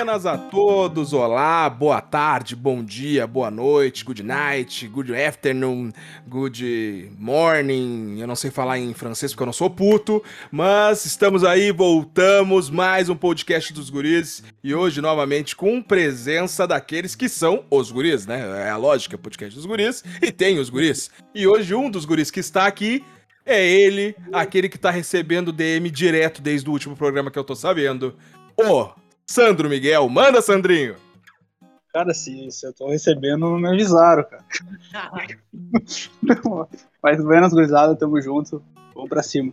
Buenas a todos, olá, boa tarde, bom dia, boa noite, good night, good afternoon, good morning. Eu não sei falar em francês porque eu não sou puto, mas estamos aí, voltamos, mais um podcast dos guris e hoje novamente com presença daqueles que são os guris, né? É a lógica, podcast dos guris e tem os guris. E hoje um dos guris que está aqui é ele, aquele que tá recebendo DM direto desde o último programa que eu tô sabendo. O Sandro Miguel. Manda, Sandrinho! Cara, se, se eu tô recebendo, me avisaram, cara. Mas buenas gurizada, tamo junto. Vamos pra cima.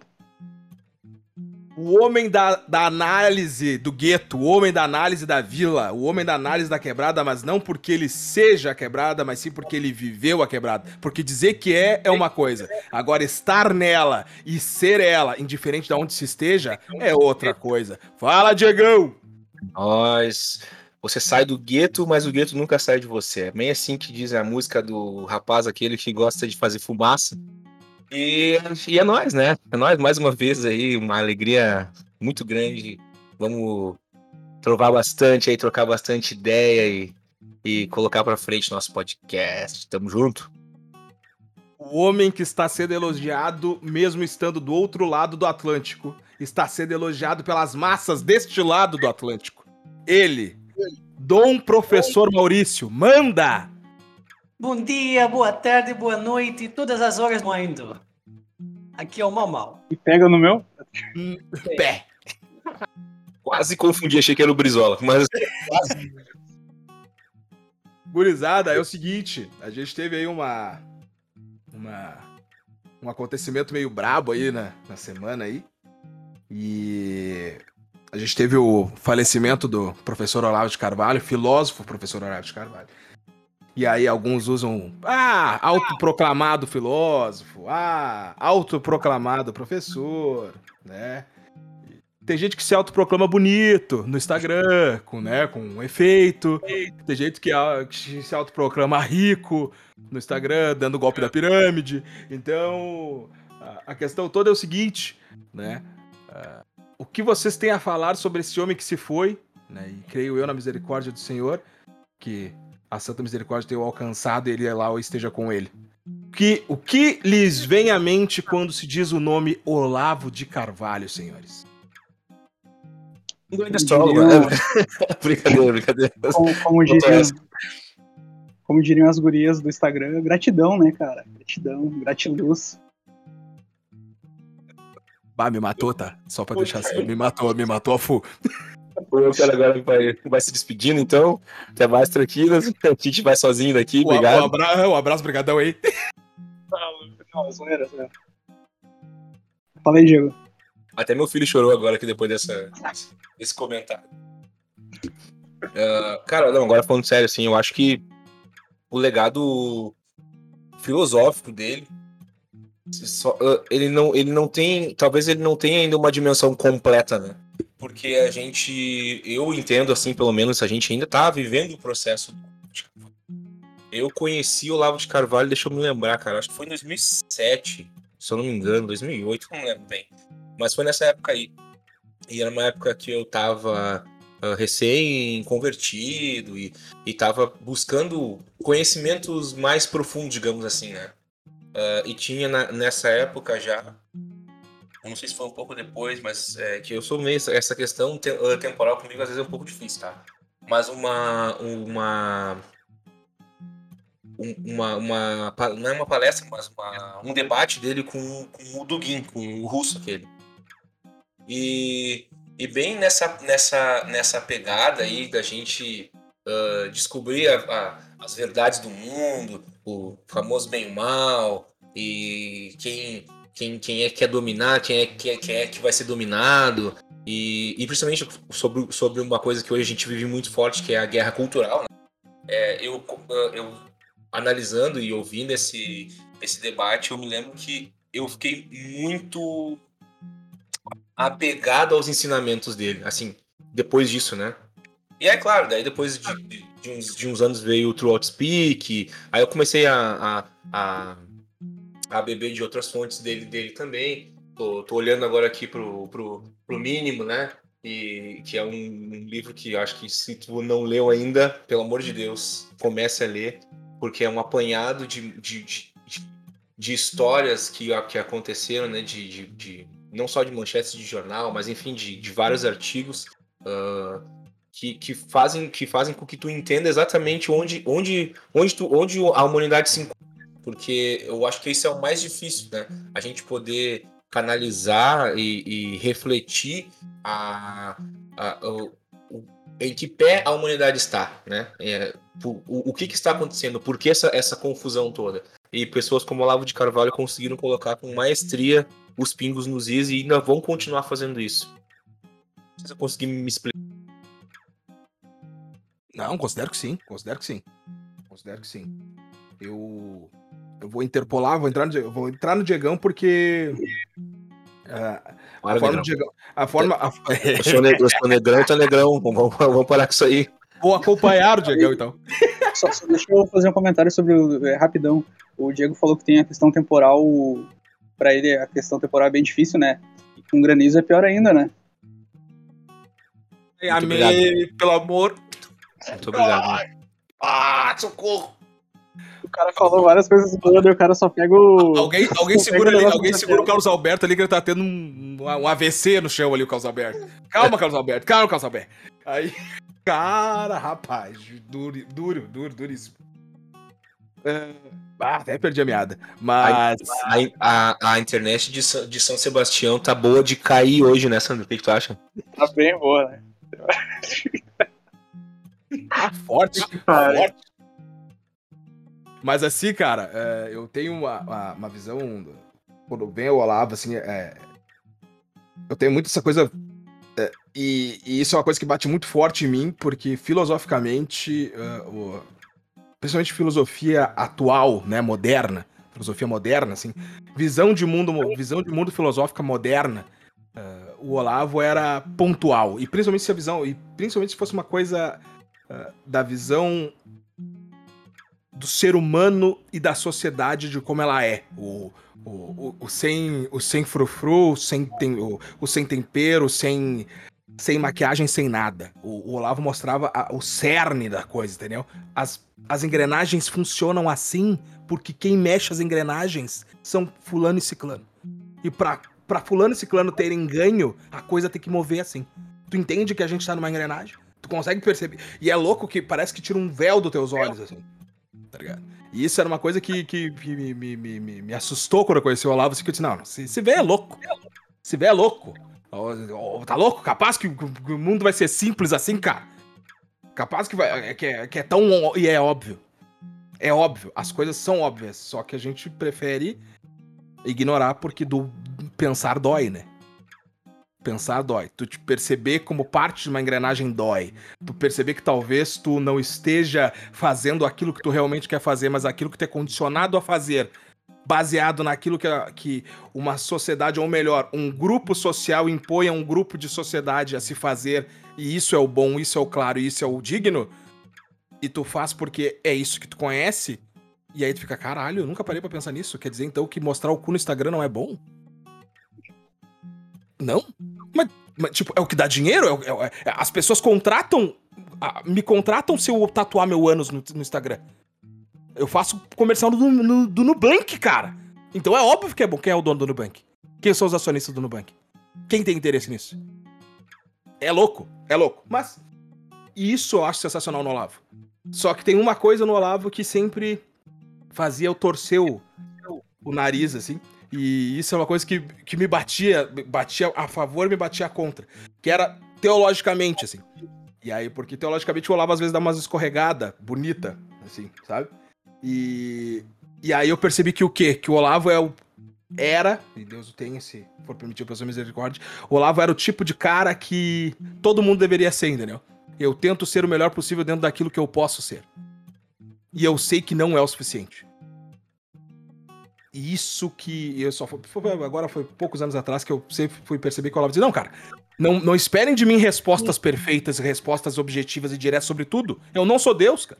O homem da, da análise do gueto, o homem da análise da vila, o homem da análise da quebrada, mas não porque ele seja a quebrada, mas sim porque ele viveu a quebrada. Porque dizer que é é uma coisa. Agora, estar nela e ser ela, indiferente de onde se esteja, é outra coisa. Fala, Diegão! Nós. Você sai do gueto, mas o gueto nunca sai de você. É bem assim que diz a música do rapaz aquele que gosta de fazer fumaça. E, e é nós, né? É nós mais uma vez aí, uma alegria muito grande. Vamos trovar bastante aí, trocar bastante ideia e, e colocar para frente nosso podcast. Tamo junto. O homem que está sendo elogiado, mesmo estando do outro lado do Atlântico, está sendo elogiado pelas massas deste lado do Atlântico. Ele, Dom Professor Maurício, manda! Bom dia, boa tarde, boa noite, todas as horas do mundo. Aqui é o Mamal. E pega no meu? Pé. Quase confundi, achei que era o Brizola, mas Gurizada, é o seguinte, a gente teve aí uma. uma um acontecimento meio brabo aí na, na semana aí. E a gente teve o falecimento do professor Olavo de Carvalho, filósofo professor Olavo de Carvalho. E aí alguns usam, ah, autoproclamado filósofo, ah, autoproclamado professor, né? Tem gente que se autoproclama bonito no Instagram, com, né, com um efeito. Tem gente que, que se autoproclama rico no Instagram, dando golpe da pirâmide. Então, a questão toda é o seguinte, né? O que vocês têm a falar sobre esse homem que se foi, né? E creio eu na misericórdia do Senhor, que a Santa Misericórdia tenha o alcançado e ele lá esteja com ele. Que, o que lhes vem à mente quando se diz o nome Olavo de Carvalho, senhores? um grande astrólogo, né? brincadeira, brincadeira. Como, como diriam, como diriam as gurias do Instagram, gratidão, né, cara? Gratidão, gratiluz. Bah, me matou, tá? Só pra deixar assim. Me matou, me matou a full. O cara agora vai, vai se despedindo, então. Até mais tranquilas. A gente vai sozinho daqui, Um, obrigado. abra... um abraço, brigadão aí. Não, zoeira, zoeira. Fala aí, Diego. Até meu filho chorou agora aqui depois dessa, desse comentário. Ah, cara, não, agora falando sério, assim, eu acho que o legado filosófico dele, só- ah, ele, não, ele não tem, talvez ele não tenha ainda uma dimensão completa, né? Porque a gente, eu entendo assim, pelo menos, a gente ainda tá vivendo o processo. Eu conheci o Olavo de Carvalho, deixa eu me lembrar, cara, acho que foi em 2007, se eu não me engano, 2008, não lembro bem. Mas foi nessa época aí. E era uma época que eu tava ah, recém-convertido e, e tava buscando conhecimentos mais profundos, digamos assim, né? Ah, e tinha na- nessa época já, não sei se foi um pouco depois, mas é, que eu sou meio. Essa questão te- ah, temporal comigo às vezes é um pouco difícil, tá? Mas uma. uma um- uma, uma, não é uma palestra, mas uma- um debate dele com, com o Dugin, com o russo aquele. E, e bem nessa, nessa, nessa pegada aí da gente ah, descobrir a- a- as verdades do mundo, o famoso bem e mal, e quem, quem, quem é que quer dominar, quem é, quem é, quem é que vai ser dominado, e, e principalmente sobre, sobre uma coisa que hoje a gente vive muito forte, que é a guerra cultural. né? É, eu, eu analisando e ouvindo esse, esse debate, eu me lembro que eu fiquei muito apegado aos ensinamentos dele, assim, depois disso, né? E é claro, daí depois de, de- de uns, de uns anos veio o True Outspeak, aí eu comecei a, a, a, a beber de outras fontes dele, dele também. Tô, tô olhando agora aqui pro, pro, pro mínimo, né? e que é um, um livro que acho que se tu não leu ainda, pelo amor de Deus, comece a ler, porque é um apanhado de, de, de, de histórias que, que aconteceram, né? De, de, de, não só de manchetes de jornal, mas enfim, de, de vários artigos uh, que, que, fazem, que fazem com que tu entenda exatamente onde, onde, onde, tu, onde a humanidade se encontra. Porque eu acho que isso é o mais difícil, né? A gente poder canalizar e, e refletir a, a, o, o, em que pé a humanidade está, né? É, o, o, que, que, está acontecendo? Por que essa, essa confusão toda? E pessoas como Olavo de Carvalho conseguiram colocar com maestria os pingos nos is e ainda vão continuar fazendo isso. Se eu conseguir me explicar. Não, considero que sim, considero que sim. Considero que sim. Eu eu vou interpolar, vou entrar no, vou entrar no Diegão porque. Uh, a, forma Diegão, a forma. A... Eu, sou negrão, eu sou negrão, tá negrão. Vamos, vamos parar com isso aí. Vou acompanhar o Diegão, então. Só, só, deixa eu fazer um comentário sobre o. É, rapidão. O Diego falou que tem a questão temporal. Pra ele, a questão temporal é bem difícil, né? E com granizo é pior ainda, né? Amém, pelo amor. Muito obrigado. Ah, socorro! O cara falou várias coisas boas, e o cara só pega o. Alguém, alguém segura ali, alguém segura o Carlos Alberto ali, que ele tá tendo um, um AVC no chão ali, o Carlos Alberto. Calma, Carlos Alberto, calma, Carlos Alberto. Aí. Cara, rapaz, duro, duro, duro, duríssimo. Ah, até perdi a meada. Mas. A, a, a internet de, de São Sebastião tá boa de cair hoje, né, Sandro? O que, que tu acha? Tá bem boa, né? Tá forte, tá forte. Mas assim, cara, é, eu tenho uma, uma, uma, visão. Quando vem o Olavo, assim, é, eu tenho muito essa coisa. É, e, e, isso é uma coisa que bate muito forte em mim, porque filosoficamente, uh, o, principalmente filosofia atual, né, moderna, filosofia moderna, assim, visão de mundo, visão de mundo filosófica moderna, uh, o Olavo era pontual. E principalmente se a visão, e principalmente se fosse uma coisa uh, da visão do ser humano e da sociedade de como ela é. O, o, o, o sem, o sem frufru, o sem, tem, o, o sem tempero, sem, sem maquiagem, sem nada. O, o Olavo mostrava a, o cerne da coisa, entendeu? As, as engrenagens funcionam assim porque quem mexe as engrenagens são fulano e ciclano. E pra, pra fulano e ciclano terem ganho, a coisa tem que mover assim. Tu entende que a gente tá numa engrenagem? Tu consegue perceber. E é louco que parece que tira um véu dos teus olhos, assim tá ligado? E isso era uma coisa que, que, que me, me, me, me, assustou quando eu conheci o Olavo, assim, que eu disse, não, se, se vê é louco. Se vê é louco. Tá louco? Capaz que, que o mundo vai ser simples assim, cara? Capaz que, vai, é, que, é, que é tão... E é óbvio. É óbvio. As coisas são óbvias. Só que a gente prefere ignorar porque do pensar dói, né? Pensar dói. Tu te perceber como parte de uma engrenagem dói. Tu perceber que talvez tu não esteja fazendo aquilo que tu realmente quer fazer, mas aquilo que tu é condicionado a fazer, baseado naquilo que, que uma sociedade, ou melhor, um grupo social impõe a um grupo de sociedade a se fazer, e isso é o bom, isso é o claro, isso é o digno, e tu faz porque é isso que tu conhece, e aí tu fica, caralho, eu nunca parei pra pensar nisso. Quer dizer, então, que mostrar o cu no Instagram não é bom? Não? Mas, mas, tipo, é o que dá dinheiro? É, é, é, as pessoas contratam. me contratam se eu tatuar meu ânus no, no Instagram. Eu faço comercial do, no, do Nubank, cara. Então é óbvio que é bom. Quem é o dono do Nubank? Quem são os acionistas do Nubank? Quem tem interesse nisso? É louco, é louco. Mas isso eu acho sensacional no Olavo. Só que tem uma coisa no Olavo que sempre fazia eu torcer o, o nariz, assim. E isso é uma coisa que, que me batia, batia a favor e me batia contra. Que era teologicamente, assim. E aí, porque teologicamente o Olavo às vezes dá umas escorregada bonita, assim, sabe? E, e aí eu percebi que o quê? Que o Olavo é o. Era, e Deus o tenha, se for permitir pela sua misericórdia, o Olavo era o tipo de cara que todo mundo deveria ser, entendeu? Eu tento ser o melhor possível dentro daquilo que eu posso ser. E eu sei que não é o suficiente isso que eu só foi, agora foi poucos anos atrás que eu sempre fui perceber que eu dizia, não, cara, não, não esperem de mim respostas perfeitas, respostas objetivas e diretas sobre tudo. Eu não sou Deus, cara.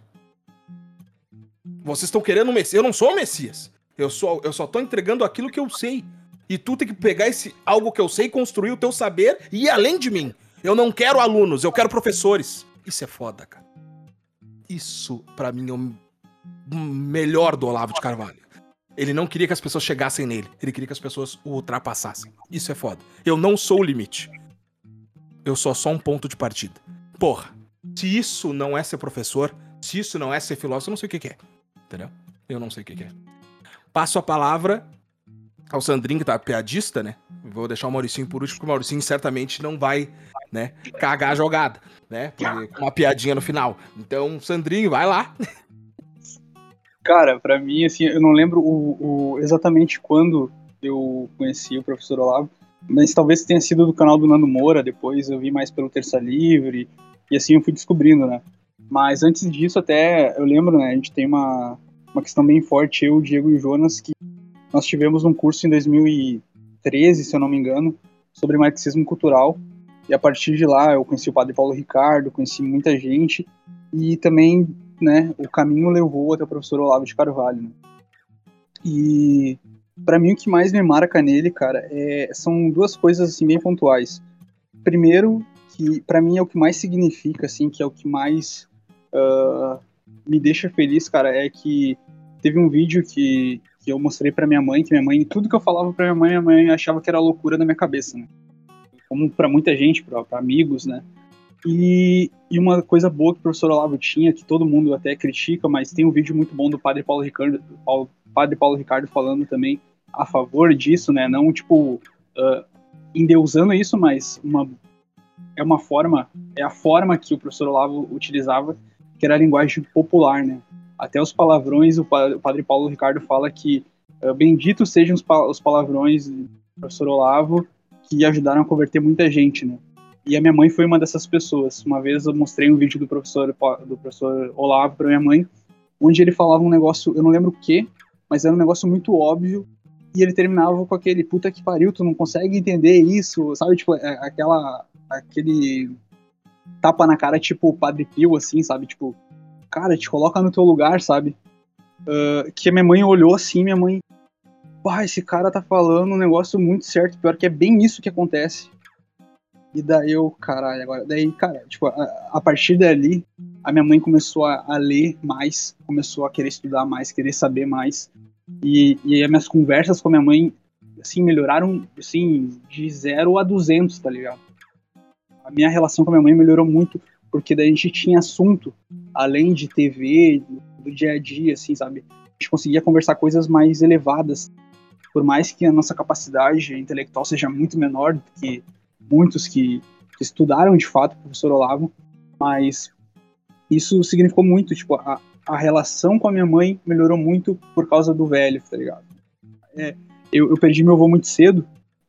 Vocês estão querendo um Messias. Eu não sou o Messias. Eu, sou, eu só tô entregando aquilo que eu sei. E tu tem que pegar esse algo que eu sei, construir o teu saber e ir além de mim. Eu não quero alunos, eu quero professores. Isso é foda, cara. Isso, para mim, é o melhor do Olavo de Carvalho. Ele não queria que as pessoas chegassem nele. Ele queria que as pessoas o ultrapassassem. Isso é foda. Eu não sou o limite. Eu sou só um ponto de partida. Porra, se isso não é ser professor, se isso não é ser filósofo, eu não sei o que, que é. Entendeu? Eu não sei o que, que é. Passo a palavra ao Sandrinho, que tá piadista, né? Vou deixar o Mauricinho por último, porque o Mauricinho certamente não vai, né, cagar a jogada, né? Com uma piadinha no final. Então, Sandrinho, vai lá. Cara, para mim, assim, eu não lembro o, o, exatamente quando eu conheci o professor Olavo, mas talvez tenha sido do canal do Nando Moura, depois eu vi mais pelo Terça Livre, e assim eu fui descobrindo, né? Mas antes disso, até eu lembro, né? A gente tem uma, uma questão bem forte, eu, o Diego e Jonas, que nós tivemos um curso em 2013, se eu não me engano, sobre marxismo cultural. E a partir de lá eu conheci o padre Paulo Ricardo, conheci muita gente, e também né, o caminho levou até o professor Olavo de Carvalho. Né? E para mim o que mais me marca nele, cara, é, são duas coisas assim bem pontuais. Primeiro, que para mim é o que mais significa, assim, que é o que mais uh, me deixa feliz, cara, é que teve um vídeo que, que eu mostrei para minha mãe, que minha mãe, tudo que eu falava para minha mãe, minha mãe achava que era loucura na minha cabeça, né? Como para muita gente, para amigos, né? E, e, uma coisa boa que o professor Olavo tinha, que todo mundo até critica, mas tem um vídeo muito bom do padre Paulo Ricardo, Paulo, padre Paulo Ricardo falando também a favor disso, né? Não, tipo, uh, endeusando isso, mas uma, é uma forma, é a forma que o professor Olavo utilizava, que era a linguagem popular, né? Até os palavrões, o padre Paulo Ricardo fala que uh, benditos sejam os, os palavrões do professor Olavo que ajudaram a converter muita gente, né? E a minha mãe foi uma dessas pessoas. Uma vez eu mostrei um vídeo do professor, do professor Olavo para minha mãe, onde ele falava um negócio, eu não lembro o que, mas era um negócio muito óbvio, e ele terminava com aquele puta que pariu, tu não consegue entender isso, sabe? Tipo, é, aquela. aquele tapa na cara, tipo Padre Pio, assim, sabe? Tipo, cara, te coloca no teu lugar, sabe? Uh, que a minha mãe olhou assim, minha mãe. Pá, esse cara tá falando um negócio muito certo, pior que é bem isso que acontece. E daí eu, caralho, agora. Daí, cara, tipo, a, a partir dali, a minha mãe começou a, a, ler mais, começou a querer estudar mais, querer saber mais. E, e as minhas conversas com a minha mãe, assim, melhoraram, assim, de 0 a 200, tá ligado? A minha relação com a minha mãe melhorou muito, porque daí a gente tinha assunto, além de TV, do dia a dia, assim, sabe? A gente conseguia conversar coisas mais elevadas. Por mais que a nossa capacidade intelectual seja muito menor do que muitos que, estudaram de fato o professor Olavo, mas isso significou muito, tipo, a, a relação com a minha mãe melhorou muito por causa do velho, tá ligado? É, eu, eu, perdi meu avô muito cedo,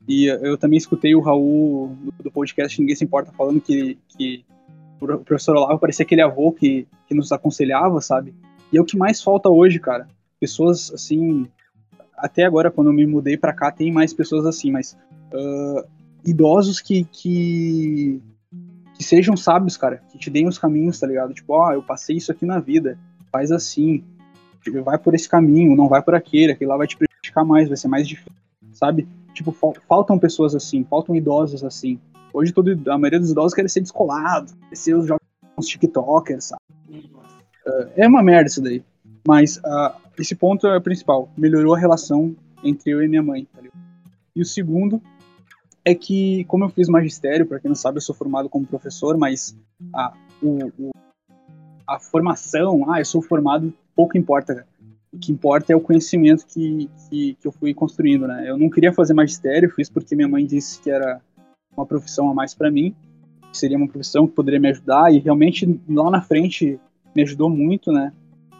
e eu também escutei o Raul do podcast Ninguém Se Importa falando que, que o professor Olavo parecia aquele avô que, que nos aconselhava, sabe? E é o que mais falta hoje, cara. Pessoas, assim, até agora, quando eu me mudei para cá, tem mais pessoas assim, mas uh, idosos que, que, que sejam sábios, cara, que te deem os caminhos, tá ligado? Tipo, ó, oh, eu passei isso aqui na vida, faz assim, vai por esse caminho, não vai por aquele, aquele lá vai te prejudicar mais, vai ser mais difícil, sabe? Tipo, faltam pessoas assim, faltam idosos assim. Hoje todo, a maioria dos idosos quer ser descolado, quer ser os jovens tiktokers, sabe? É uma merda isso daí. Mas uh, esse ponto é o principal. Melhorou a relação entre eu e minha mãe, tá ligado? E o segundo é que, como eu fiz magistério, para quem não sabe, eu sou formado como professor, mas a, o, o, a formação, ah, eu sou formado, pouco importa. O que importa é o conhecimento que, que, que eu fui construindo, né? Eu não queria fazer magistério, fiz porque minha mãe disse que era uma profissão a mais para mim, que seria uma profissão que poderia me ajudar, e realmente lá na frente me ajudou muito, né?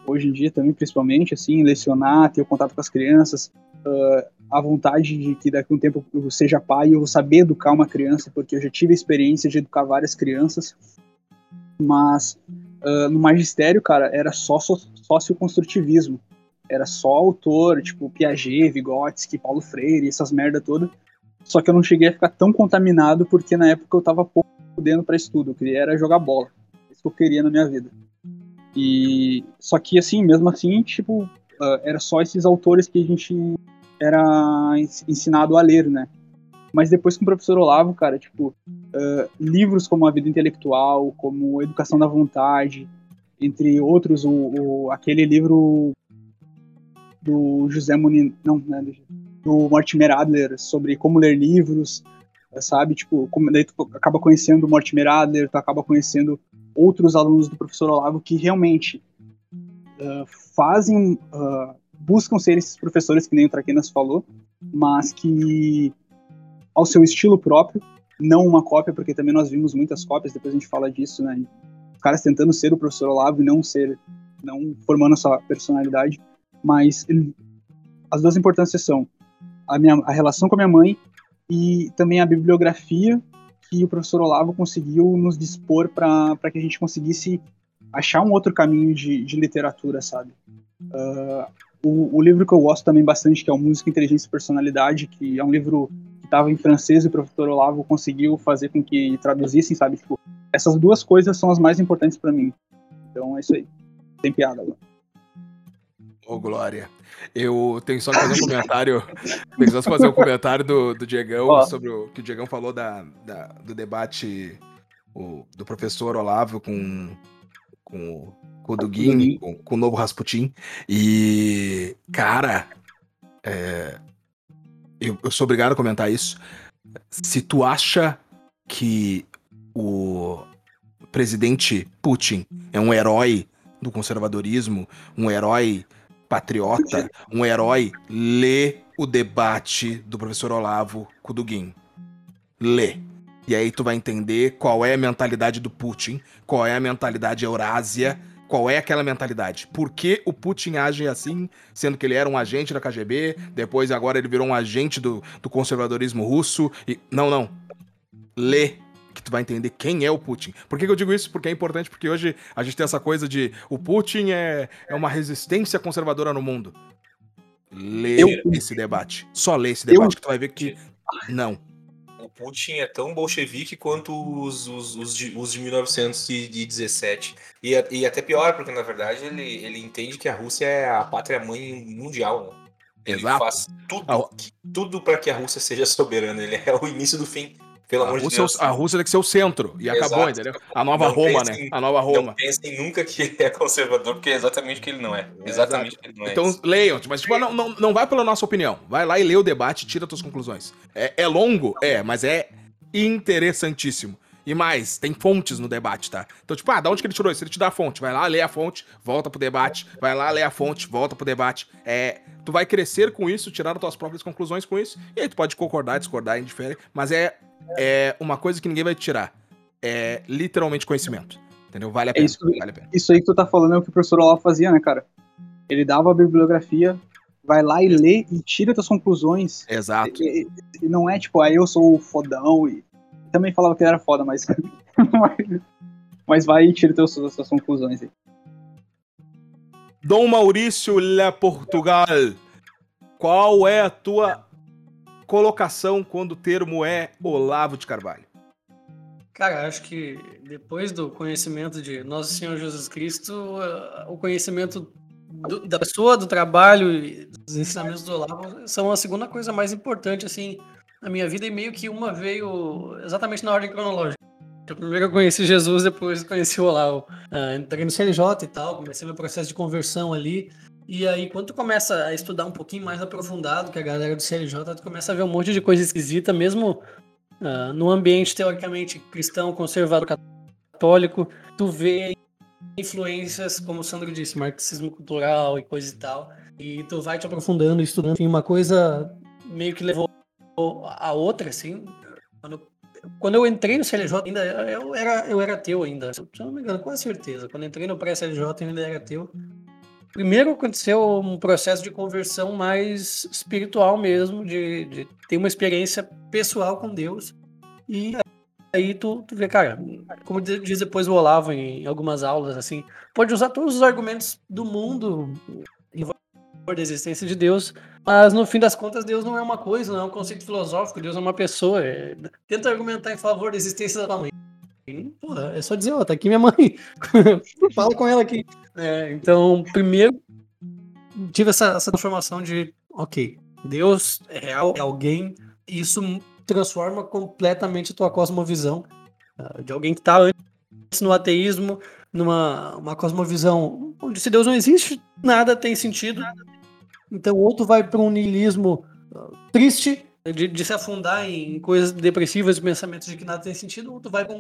Hoje em dia também, principalmente, assim, lecionar, ter o contato com as crianças, uh, a vontade de que daqui a um tempo eu seja pai e eu vou saber educar uma criança, porque eu já tive a experiência de educar várias crianças. Mas uh, no magistério, cara, era só socioconstrutivismo. Era só autor, tipo Piaget, Vygotsky, Paulo Freire, essas merda toda. Só que eu não cheguei a ficar tão contaminado porque na época eu tava pouco dentro para estudo. Eu queria era jogar bola. Isso que eu queria na minha vida. E só que assim, mesmo assim, tipo, uh, era só esses autores que a gente era ensinado a ler, né? Mas depois com o professor Olavo, cara, tipo, uh, livros como A Vida Intelectual, como Educação da Vontade, entre outros, o, o aquele livro do José Muniz, não, né, do Mortimer Adler sobre como ler livros, sabe? Tipo, como, daí tu acaba conhecendo o Mortimer Adler, tu acaba conhecendo outros alunos do professor Olavo que realmente uh, fazem, uh, buscam ser esses professores que nem o Traquinas falou, mas que ao seu estilo próprio, não uma cópia, porque também nós vimos muitas cópias, depois a gente fala disso, né? Os caras tentando ser o professor Olavo e não ser, não formando a sua personalidade, mas ele, as duas importâncias são a, minha, a relação com a minha mãe e também a bibliografia que o professor Olavo conseguiu nos dispor para que a gente conseguisse achar um outro caminho de, de literatura, sabe? Uh, o, o, livro que eu gosto também bastante, que é o Música, Inteligência e Personalidade, que é um livro estava em francês e o professor Olavo conseguiu fazer com que traduzissem, sabe? Tipo, essas duas coisas são as mais importantes para mim. Então é isso aí. Tem piada agora. Ô, oh, Glória. Eu tenho só que fazer um comentário. tenho só que fazer um comentário do, do Diegão oh. sobre o que o Diegão falou da, da do debate o, do professor Olavo com, com, com o Duguin, com, com o novo Rasputin. E, cara, é, eu, eu sou obrigado a comentar isso. Se tu acha que o presidente Putin é um herói do conservadorismo, um herói patriota, um herói, lê o debate do professor Olavo Kuduguin. Lê. E aí tu vai entender qual é a mentalidade do Putin, qual é a mentalidade Eurásia, qual é aquela mentalidade? Por que o Putin age assim, sendo que ele era um agente da KGB, depois agora ele virou um agente do, do conservadorismo russo? E... Não, não. Lê que tu vai entender quem é o Putin. Por que, que, eu digo isso? Porque é importante, porque hoje a gente tem essa coisa de o Putin é, é uma resistência conservadora no mundo. Lê eu... esse debate. Só lê esse debate eu... que tu vai ver que não o Putin é tão bolchevique quanto os, os, os, de, os de 1917. E, e até pior, porque na verdade ele, ele entende que a Rússia é a pátria-mãe mundial. Né? Ele Exato. faz tudo, tudo para que a Rússia seja soberana. Ele é o início do fim. Pelo a amor Rússia, de Deus. A Rússia tem que ser o centro. E Exato. acabou, entendeu? A nova não Roma, pensem, né? A nova Roma. Não pensem nunca que ele é conservador, porque é exatamente o que ele não é. Exatamente o que ele não é. Então leiam, mas tipo, não, não, não vai pela nossa opinião. Vai lá e lê o debate e tira suas conclusões. É, é longo? É, mas é interessantíssimo. E mais, tem fontes no debate, tá? Então, tipo, ah, da onde que ele tirou isso? Ele te dá a fonte. Vai lá, lê a fonte, volta pro debate. Vai lá, lê a fonte, volta pro debate. É, tu vai crescer com isso, tirar as tuas próprias conclusões com isso. E aí tu pode concordar, discordar, indiferente. Mas é, é uma coisa que ninguém vai te tirar. É literalmente conhecimento. Entendeu? Vale a é pena. É isso, vale a pena. isso aí que tu tá falando é o que o professor Olavo fazia, né, cara? Ele dava a bibliografia, vai lá e lê e tira tuas conclusões. Exato. E, e não é tipo, aí ah, eu sou o fodão e também falava que ele era foda, mas. mas vai e tira teus, as suas conclusões aí. Dom Maurício Le Portugal, qual é a tua colocação quando o termo é Olavo de Carvalho? Cara, acho que depois do conhecimento de Nosso Senhor Jesus Cristo, o conhecimento do, da pessoa, do trabalho e dos ensinamentos do Olavo são a segunda coisa mais importante, assim, na minha vida e meio que uma veio exatamente na ordem cronológica. Primeiro eu conheci Jesus, depois conheci o Olavo. Uh, entrei no CLJ e tal, comecei meu processo de conversão ali. E aí, quando tu começa a estudar um pouquinho mais aprofundado que a galera do CLJ, tu começa a ver um monte de coisa esquisita, mesmo uh, no ambiente teoricamente cristão, conservador, católico, tu vê influências, como o Sandro disse, marxismo cultural e coisa e tal. E tu vai te aprofundando, estudando. Enfim, uma coisa meio que levou a outra, assim, quando, quando eu entrei no CLJ, ainda eu era, eu era teu ainda, se eu não me engano, com certeza. Quando entrei no pré-CLJ, eu ainda era teu. Primeiro aconteceu um processo de conversão mais espiritual mesmo, de, de ter uma experiência pessoal com Deus. E aí tu, tu vê, cara, como diz depois o Olavo em algumas aulas, assim, pode usar todos os argumentos do mundo em da existência de Deus, mas no fim das contas Deus não é uma coisa, não é um conceito filosófico, Deus é uma pessoa. É... Tenta argumentar em favor da existência da tua mãe. Porra, é só dizer, ó, tá aqui minha mãe. Fala com ela aqui. É, então, primeiro, tive essa, essa transformação de, ok, Deus é real, é alguém, e isso transforma completamente a tua cosmovisão uh, de alguém que está antes no ateísmo, numa uma cosmovisão onde se Deus não existe, nada tem sentido. Então, ou tu vai para um niilismo uh, triste, de, de, se afundar em coisas depressivas, pensamentos de que nada tem sentido, ou tu vai para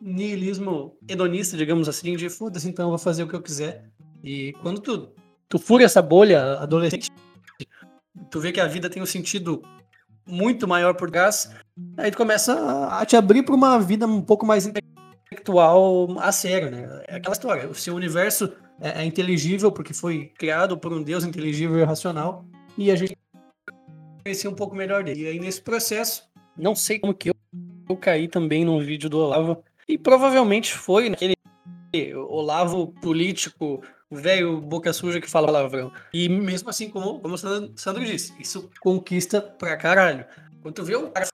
niilismo hedonista, digamos assim, de foda-se, então eu vou fazer o que eu quiser. E quando tu, tu fura essa bolha adolescente, tu vê que a vida tem um sentido muito maior por trás, aí tu começa a te abrir para uma vida um pouco mais intelectual a sério, né? É aquela história, o seu universo é, é inteligível porque foi criado por um Deus inteligível e racional, e a gente conhecia um pouco melhor dele. E aí nesse processo, não sei como que eu, eu caí também num vídeo do Olavo, e provavelmente foi naquele Olavo político, velho boca suja que fala palavrão. E mesmo assim, como, como o Sandro disse, isso conquista pra caralho. Quando tu vê um cara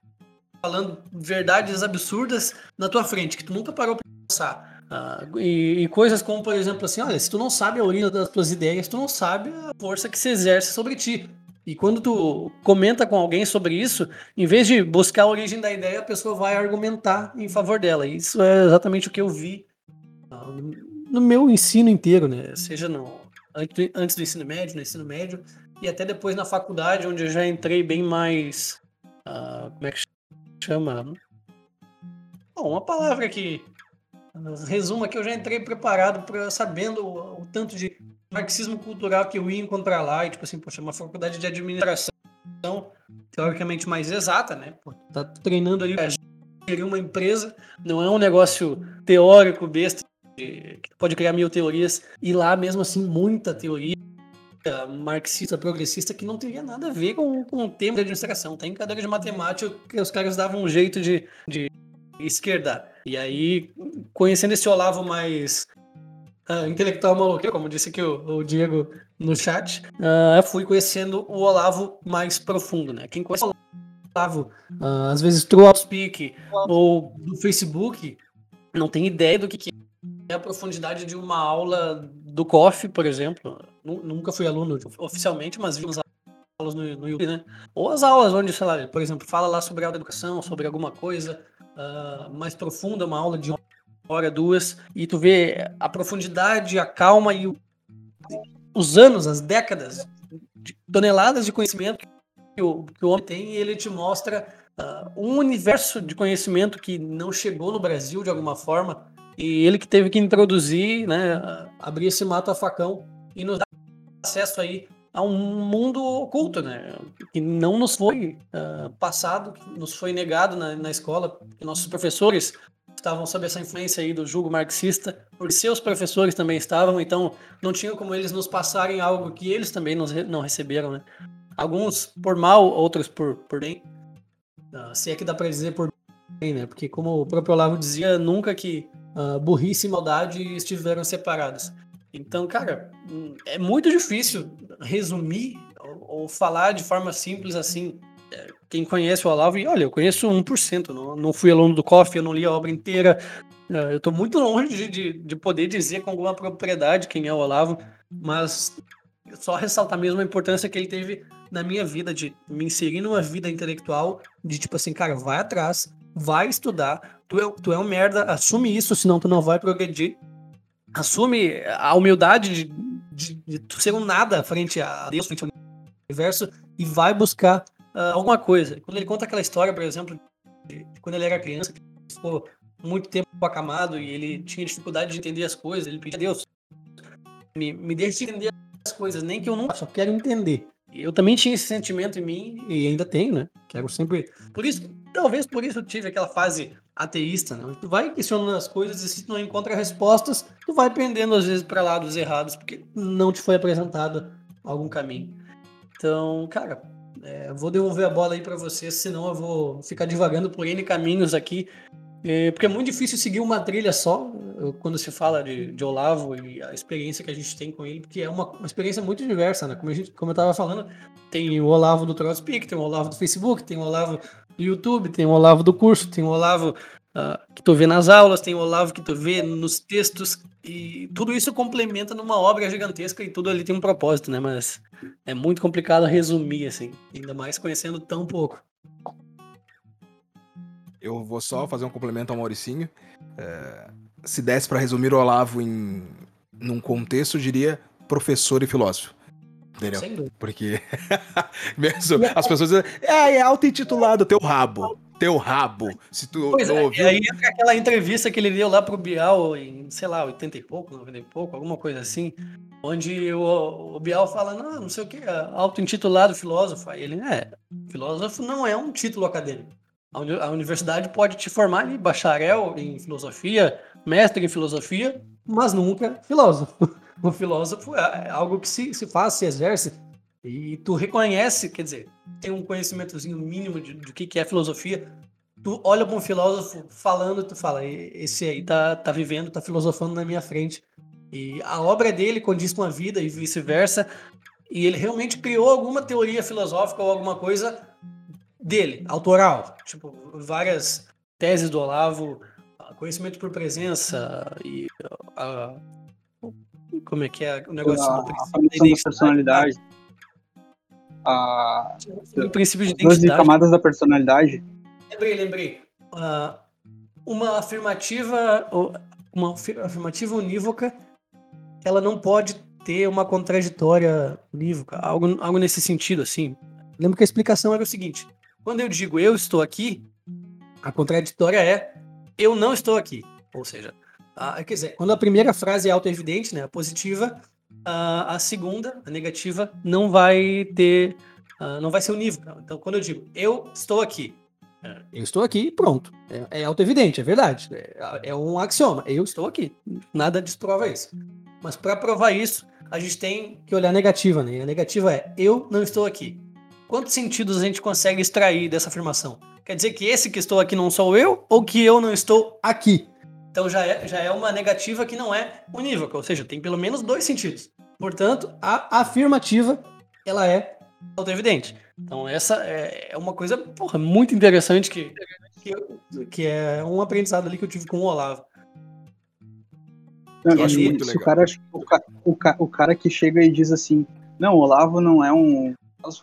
falando verdades absurdas na tua frente, que tu nunca parou pra pensar. Uh, e, e, coisas como, por exemplo, assim, olha, se tu não sabe a origem das tuas ideias, tu não sabe a força que se exerce sobre ti. E quando tu comenta com alguém sobre isso, em vez de buscar a origem da ideia, a pessoa vai argumentar em favor dela. E isso é exatamente o que eu vi no meu ensino inteiro, né? Seja no, antes do ensino médio, no ensino médio, e até depois na faculdade, onde eu já entrei bem mais. Uh, como é que chama? Bom, uma palavra que resuma que eu já entrei preparado para sabendo o, o, tanto de marxismo cultural que eu ia encontrar lá, e tipo assim, poxa, uma faculdade de administração teoricamente mais exata, né? Tá treinando ali gerir uma empresa, não é um negócio teórico besta que pode criar mil teorias, e lá mesmo assim muita teoria marxista, progressista, que não teria nada a ver com, com o tema de administração. Tem cadeira de matemática que os caras davam um jeito de, de esquerdar. E aí, conhecendo esse Olavo mais uh, intelectual maluco, como disse aqui o, o Diego no chat, uh, fui conhecendo o Olavo mais profundo, né? Quem conhece o Olavo, uh, às vezes through Outspeak ou do Facebook, não tem ideia do que, que é a profundidade de uma aula do COF, por exemplo. Nunca fui aluno oficialmente, mas vi umas aulas no, no YouTube, né? Ou as aulas onde, sei lá, por exemplo, fala lá sobre a educação, sobre alguma coisa uh, mais profunda, uma aula de hora, duas, e tu vê a profundidade, a calma e o, os anos, as décadas, de toneladas de conhecimento que o, que o homem tem, e ele te mostra uh, um universo de conhecimento que não chegou no Brasil de alguma forma, e ele que teve que introduzir, né, abrir esse mato a facão e nos dar acesso aí a um mundo oculto, né, que não nos foi uh, passado, que nos foi negado na, na escola, que nossos professores estavam sob essa influência aí do julgo marxista, porque seus professores também estavam, então não tinha como eles nos passarem algo que eles também nos, não receberam, né. Alguns por mal, outros por, por bem. Uh, se é que dá para dizer por bem, né? Porque como o próprio Olavo dizia, nunca que uh, burrice e maldade estiveram separadas. Então, cara, é muito difícil resumir ou, ou falar de forma simples assim. É, quem conhece o Olavo, e olha, eu conheço 1%, não, não fui aluno do COF, eu não li a obra inteira, uh, eu estou muito longe de, de, de, poder dizer com alguma propriedade quem é o Olavo, mas só ressaltar mesmo a importância que ele teve na minha vida, de me inserir numa vida intelectual, de tipo assim, cara, vai atrás, vai estudar, tu é, tu é um merda, assume isso, senão tu não vai progredir. Assume a humildade de, de, de tu ser um nada frente a Deus, frente ao universo, e vai buscar uh, alguma coisa. Quando ele conta aquela história, por exemplo, de, de quando ele era criança, que ficou muito tempo acamado e ele tinha dificuldade de entender as coisas, ele pedia a Deus, me, me deixe entender as coisas, nem que eu não só quero entender. Eu também tinha esse sentimento em mim, e ainda tenho, né? Quero sempre. Por isso, talvez por isso eu tive aquela fase ateísta, né? Tu vai questionando as coisas e se tu não encontra respostas, tu vai pendendo às vezes para lados errados, porque não te foi apresentado algum caminho. Então, cara, é, vou devolver a bola aí para vocês, senão eu vou ficar divagando por N caminhos aqui é, porque é muito difícil seguir uma trilha só quando se fala de, de, Olavo e a experiência que a gente tem com ele, porque é uma, uma experiência muito diversa, né? Como, a gente, como eu estava falando, tem o Olavo do Trollspeak, tem o Olavo do Facebook, tem o Olavo do YouTube, tem o Olavo do curso, tem o Olavo uh, que tu vê nas aulas, tem o Olavo que tu vê nos textos, e tudo isso complementa numa obra gigantesca e tudo ali tem um propósito, né? Mas é muito complicado resumir, assim, ainda mais conhecendo tão pouco. eu vou só fazer um complemento ao Mauricinho. É, se desse para resumir o Olavo em num contexto, eu diria professor e filósofo. Entendeu? Porque mesmo as pessoas dizem, é, é auto-intitulado teu rabo. Teu rabo. Se tu Pois não é, ouviu. e aí entra aquela entrevista que ele deu lá pro Bial em, sei lá, 80 e pouco, 90 e pouco, alguma coisa assim, onde o, o Bial fala, não, não sei o que, auto-intitulado filósofo. Aí ele, é, filósofo não é um título acadêmico. A, uni- a universidade pode te formar ali, bacharel em filosofia, mestre em filosofia, mas nunca filósofo. O filósofo é é algo que se, se faz, se exerce, e tu reconhece, quer dizer, tem um conhecimentozinho mínimo de, do que, que é filosofia, tu olha para um filósofo falando, tu fala, "E- esse aí tá, tá vivendo, tá filosofando na minha frente. E a obra dele condiz com a vida e vice-versa. E ele realmente criou alguma teoria filosófica ou alguma coisa dele, autoral. Tipo, várias teses do Olavo, conhecimento por presença e ah, como é que é o negócio a, do a princípio da personalidade. A, O princípio de 12 identidade. camadas da personalidade. Lembrei, lembrei. Ah, uma afirmativa, uma afi- afirmativa unívoca, ela não pode ter uma contraditória unívoca, algo, algo nesse sentido, assim. Lembro que a explicação era o seguinte: quando eu digo eu estou aqui, a contraditória é eu não estou aqui. Ou seja, ah, quer dizer, quando a primeira frase é autoevidente, né, a positiva, ah, a segunda, a negativa, não vai ter, ah, não vai ser unívoca. Então, quando eu digo eu estou aqui, é, Eu estou aqui, pronto. É, é auto-evidente, é verdade. É, é um axioma. Eu estou aqui. Nada desprova isso. Mas para provar isso, a gente tem que olhar a negativa, né? E a negativa é eu não estou aqui. Quantos sentidos a gente consegue extrair dessa afirmação? Quer dizer que esse que estou aqui não sou eu ou que eu não estou aqui? Então já é, já é uma negativa que não é unívoca, ou seja, tem pelo menos dois sentidos. Portanto, a afirmativa ela é auto-evidente. Então essa é é uma coisa porra, muito interessante que, que, que é um aprendizado ali que eu tive com o Olavo. Não, Eu acho muito se legal. O cara, o, o, o cara que chega e diz assim, não, o Olavo não é um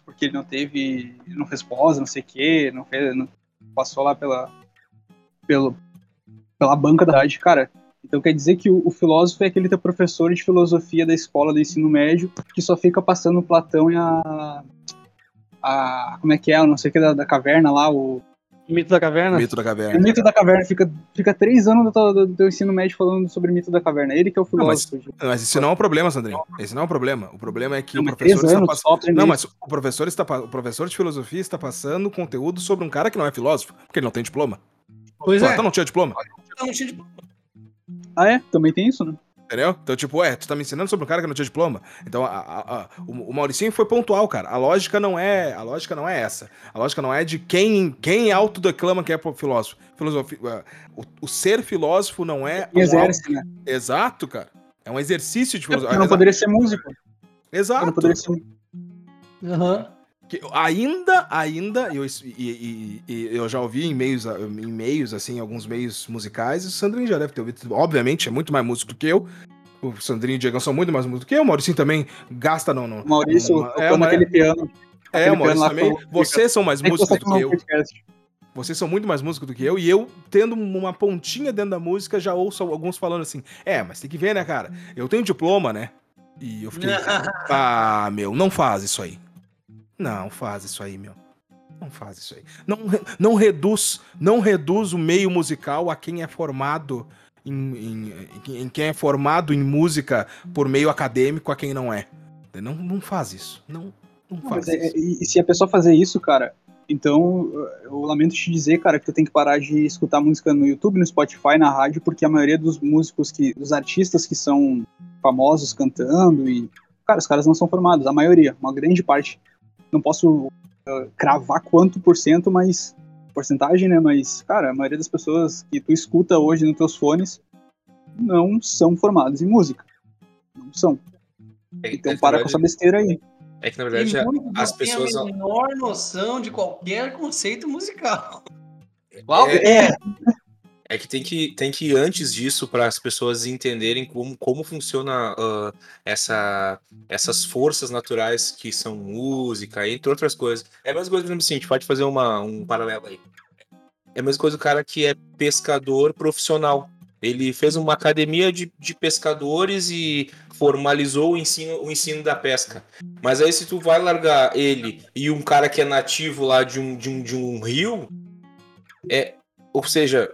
porque ele não teve, não fez pós, não sei o quê, não, fez, não passou lá pela, pelo, pela banca da rádio, cara. Então quer dizer que o, o filósofo é aquele teu professor de filosofia da escola do ensino médio que só fica passando Platão e a, a como é que é, não sei o que da, da caverna lá, o, O mito da caverna? Mito da o caverna. mito da caverna. Fica, fica três anos do teu, do teu ensino médio falando sobre o mito da caverna. Ele que é o Não, mas- filósofo. Mas isso não é um problema, Sandrinho. Esse não é um problema. O problema é que Não, o professor está anos passando. Não, mas o professor está o professor de filosofia está passando conteúdo sobre um cara que não é filósofo, porque ele não tem diploma. Pois é. Platão não tinha diploma, Eu não tinha diploma. Ah, é? Também tem isso, né? entendeu? Então, tipo, é, tu tá me ensinando sobre um cara que não tinha diploma. Então, a- a- a- o, o Mauricinho foi pontual, cara. A lógica não é, a lógica não é essa. A lógica não é de quem quem autodeclama que é filósofo. Filosofia, é, o, o ser filósofo não é um exerce, né? exato, cara. É um exercício de Porque filosofia. não poderia ser músico. Exato. Não poderia ser... Aham. Que ainda, ainda, eu, e, e- e eu já ouvi em meios, em meios, assim, alguns meios musicais, o Sandrinho já deve ter ouvido. Obviamente, é muito mais músico do que eu. O Sandrinho e o Diegão são muito mais músicos do que eu. O Mauricinho também gasta no. no O Maurício numa- é, uma- aquele piano. é, aquele o Maurício também. Vocês são mais É músicos do que eu. podcast. Vocês são muito mais músicos do que eu. E eu, tendo uma pontinha dentro da música, já ouço alguns falando assim: É, mas tem que ver, né, cara? Eu tenho diploma, né? E eu fiquei. Ah, meu, não faz isso aí. Não faz isso aí, meu. Não faz isso aí. Não, não reduz, não reduz o meio musical a quem é formado em, em, em- em quem é formado em música por meio acadêmico a quem não é. Não, não faz isso. Não, não Não, faz mas é- isso. e, e se a pessoa fazer isso, cara, então eu lamento te dizer, cara, que tu tem que parar de escutar música no YouTube, no Spotify, na rádio, porque a maioria dos músicos que, dos artistas que são famosos cantando e, cara, os caras não são formados, a maioria, uma grande parte. Não posso ah, cravar quanto por cento, mas porcentagem, né? Mas, cara, a maioria das pessoas que tu escuta hoje nos teus fones não são formados em música. Não são. É, Então é para com essa besteira aí. é que na verdade a- muitos não as têm pessoas. a menor noção de qualquer conceito musical. É, É, É que tem que, tem que ir antes disso para as pessoas entenderem como, como funciona ah, essa, essas forças naturais que são música, entre outras coisas. É a mesma coisa, por exemplo, assim, a gente pode fazer uma, um paralelo aí. é a mesma coisa do cara que é pescador profissional. Ele fez uma academia de, de pescadores e formalizou o ensino, o ensino da pesca. Mas aí se tu vai largar ele e um cara que é nativo lá de um, de um, de um rio, é, ou seja,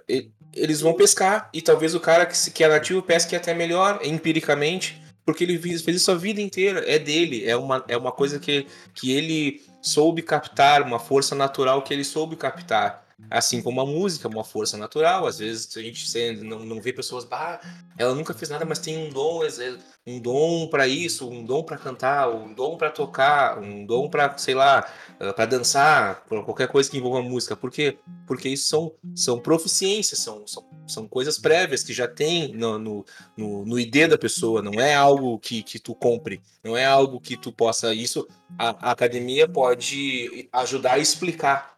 eles vão pescar e talvez o cara que, que é nativo pesque até melhor, empiricamente, porque ele fez, isso a vida inteira, é dele, é uma, é uma coisa que, que ele soube captar, uma força natural que ele soube captar. Assim como a música, uma força natural. Às vezes a gente não, não vê pessoas, ela nunca fez nada, mas tem um dom, um dom para isso, um dom para cantar, um dom para tocar, um dom para, sei lá, eh, para dançar, por qualquer coisa que envolva música. Por quê? Porque isso são, são proficiências, são, são, são coisas prévias que já tem no, no, no, no ID da pessoa, não é algo que, que tu compre, não é algo que tu possa. Isso a, a academia pode ajudar a explicar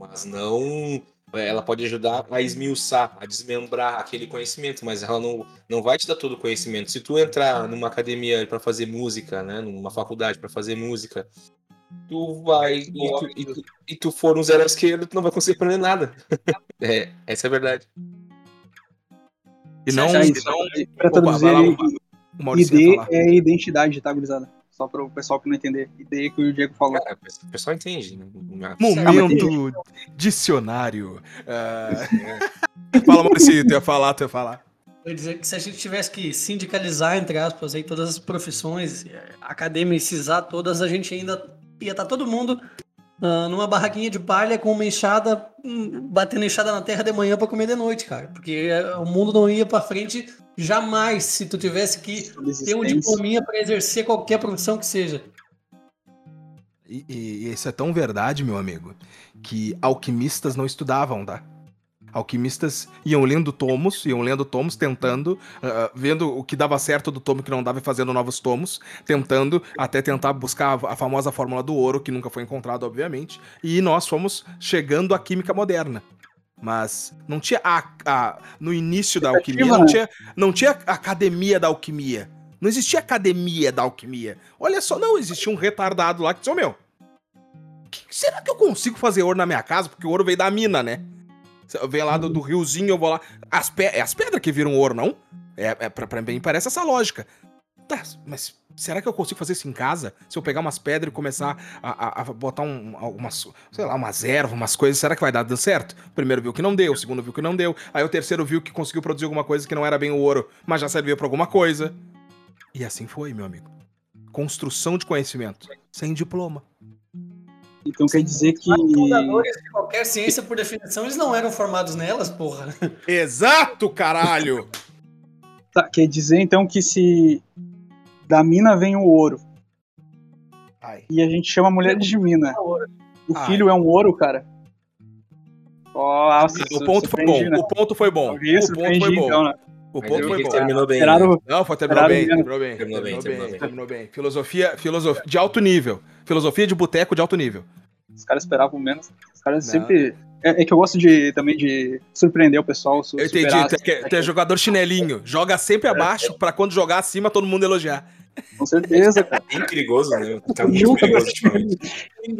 mas não ela pode ajudar a esmiuçar, a desmembrar aquele conhecimento, mas ela não, não vai te dar todo o conhecimento. Se tu entrar numa academia para fazer música, né, numa faculdade para fazer música, tu vai e tu, e, tu, e tu, for no zero à esquerda, tu não vai conseguir aprender nada. é, essa é a verdade. E não, para traduzir, Opa, lá, ID é identidade, tá, gurizada? Só para o pessoal que não entender. Ideia que o Diego falou. Cara, o pessoal entende. Né? Momento dicionário. Uh... Fala, Maurício, tu ia falar, tu ia falar. Eu ia dizer que se a gente tivesse que sindicalizar, entre aspas, aí, todas as profissões, academicizar todas, a gente ainda ia estar tá todo mundo uh, numa barraquinha de palha com uma enxada, um, batendo enxada na terra de manhã para comer de noite, cara. Porque uh, o mundo não ia para frente jamais se tu tivesse que ter um diplominha para exercer qualquer profissão que seja. E, e, isso é tão verdade, meu amigo, que alquimistas não estudavam, tá? Alquimistas iam lendo tomos, iam lendo tomos, tentando, uh, vendo o que dava certo do tomo que não dava e fazendo novos tomos, tentando até tentar buscar a famosa fórmula do ouro, que nunca foi encontrada, obviamente. E nós fomos chegando à química moderna. Mas não tinha a, a no início da alquimia, não tinha, não tinha academia da alquimia. Não existia academia da alquimia. Olha só, não, existia um retardado lá que disse, ô oh, meu, que, será que eu consigo fazer ouro na minha casa? Porque o ouro veio da mina, né? Venho lá do, do, riozinho, eu vou lá. As pe é as pedras que viram ouro, não? É, é pra, pra mim parece essa lógica. Tá, mas será que eu consigo fazer isso em casa? Se eu pegar umas pedras e começar a, a, a botar um, algumas, sei lá, umas ervas, umas coisas, será que vai dar certo? O primeiro viu que não deu, o segundo viu que não deu, aí o terceiro viu que conseguiu produzir alguma coisa que não era bem o ouro, mas já servia para alguma coisa. E assim foi, meu amigo. Construção de conhecimento, sem diploma. Então quer dizer que. Os fundadores de qualquer ciência, por definição, eles não eram formados nelas, porra. Exato, caralho! Tá, quer dizer então que se da mina vem o ouro. Ai. E a gente chama a mulher de mina. O Ai. filho é um ouro, cara. Nossa, o ponto foi bom. Né? O ponto foi bom. Isso, o ponto foi bom. Então, né? O ponto foi bom. Terminou bem. Né? Não, foi, terminou bem, terminou bem. Terminou bem, terminou bem. Terminou bem. Filosofia, filosofia de alto nível. Filosofia de boteco de alto nível. Os caras esperavam menos. Os caras Não. sempre. É, é, que eu gosto de também de surpreender o pessoal. Eu entendi. Tu é, tu é jogador chinelinho. Joga sempre é, abaixo é. pra quando jogar acima todo mundo elogiar. Com certeza, cara. É bem perigoso, né? Tá muito perigoso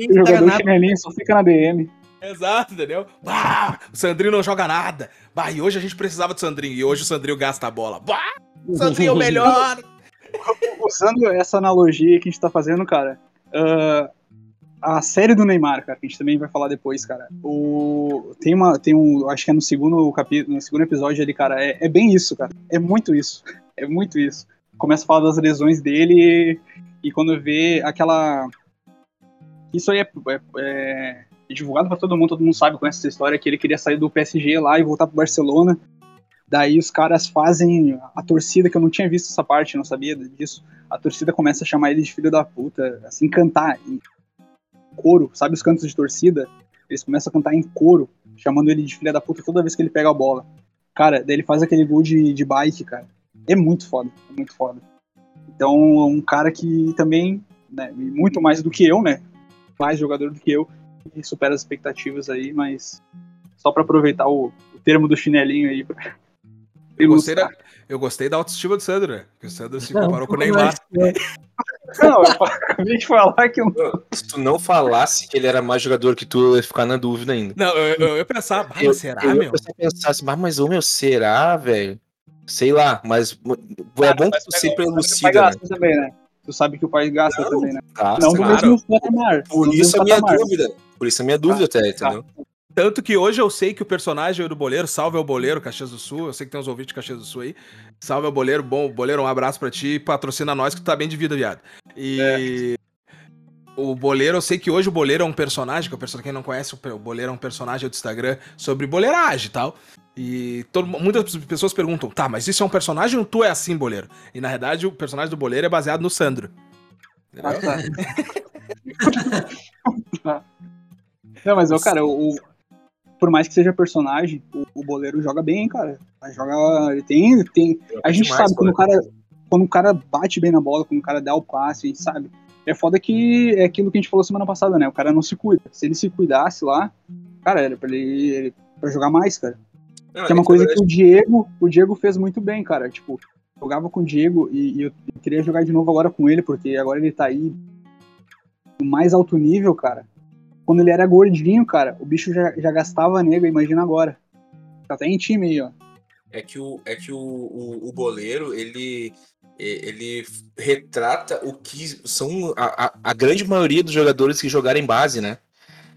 O jogador chinelinho só fica na DM. Exato, entendeu? Bah, o Sandrinho não joga nada. Bah, e hoje a gente precisava do Sandrinho. E hoje o Sandrinho gasta a bola. Bah, o Sandrinho é o melhor. Usando essa analogia que a gente tá fazendo, cara. Uh, a série do Neymar, cara, que a gente também vai falar depois, cara. O, tem uma, tem um, acho que é no segundo capítulo, no segundo episódio ali, cara. É, é bem isso, cara. É muito isso. É muito isso. Começa a falar das lesões dele e, e quando vê aquela, isso aí é, é, é divulgado para todo mundo, todo mundo sabe, conhece essa história, que ele queria sair do PSG lá e voltar pro Barcelona. Daí os caras fazem a torcida, que eu não tinha visto essa parte, não sabia disso. A torcida começa a chamar ele de filho da puta, assim, cantar em coro, sabe os cantos de torcida? Eles começam a cantar em coro, chamando ele de filho da puta toda vez que ele pega a bola. Cara, daí ele faz aquele gol de, de bike, cara. É muito foda, é muito foda. Então, um cara que também, né, muito mais do que eu, né? Mais jogador do que eu, e supera as expectativas aí, mas só para aproveitar o, o, termo do chinelinho aí. Pra... Eu, gostei da, eu gostei da autoestima do Sandro, né? Que o Sandro se comparou com o Neymar. Não, eu acabei de falar que eu Se tu não falasse que ele era mais jogador que tu, eu ia ficar na dúvida ainda. Não, eu, eu, pensar, ah, Eu- será, eu, meu? Eu pensasse, mas, mas ô meu, será, velho? Sei lá, mas é bom que tu sempre elucida, né? gasta também, né? Tu sabe que o pai gasta Não, também, né? Gasta, Não do claro. mesmo patamar. Por isso a mesmo minha patamar. dúvida. Por isso a minha dúvida até, entendeu? Tanto que hoje eu sei que o personagem do Boleiro, salve ao Boleiro, Caxias do Sul, eu sei que tem uns ouvintes de Caxias do Sul aí. Salve ao Boleiro, bom, Boleiro, um abraço pra ti, patrocina nós que tu tá bem de vida, viado. E o Boleiro, eu sei que hoje o Boleiro é um personagem, que o pessoal quem não conhece, o Boleiro é um personagem do Instagram sobre boleiragem e tal. E todo, muitas pessoas perguntam, tá, mas isso é um personagem ou tu é assim, Boleiro? E na verdade o personagem do Boleiro é baseado no Sandro. Ah, tá. Não, mas, cara, o, o- por mais que seja personagem, o, o boleiro joga bem, cara. Ele joga. Ele tem. tem a gente Demais, sabe quando o cara. Quando o cara bate bem na bola, quando o cara dá o passe, a gente sabe. É foda que é aquilo que a gente falou semana passada, né? O cara não se cuida. Se ele se cuidasse lá, cara, era pra ele, ele pra jogar mais, cara. Não, Que é uma coisa verdade, que o Diego, o Diego fez muito bem, cara. Tipo, jogava com o Diego e, e eu queria jogar de novo agora com ele, porque agora ele tá aí no mais alto nível, cara. Quando ele era gordinho, cara, o bicho já, já gastava nega, imagina agora. Tá até em time aí, ó. É que o, é que o, o, o boleiro, ele, ele retrata o que são a, a, a grande maioria dos jogadores que jogaram em base, né?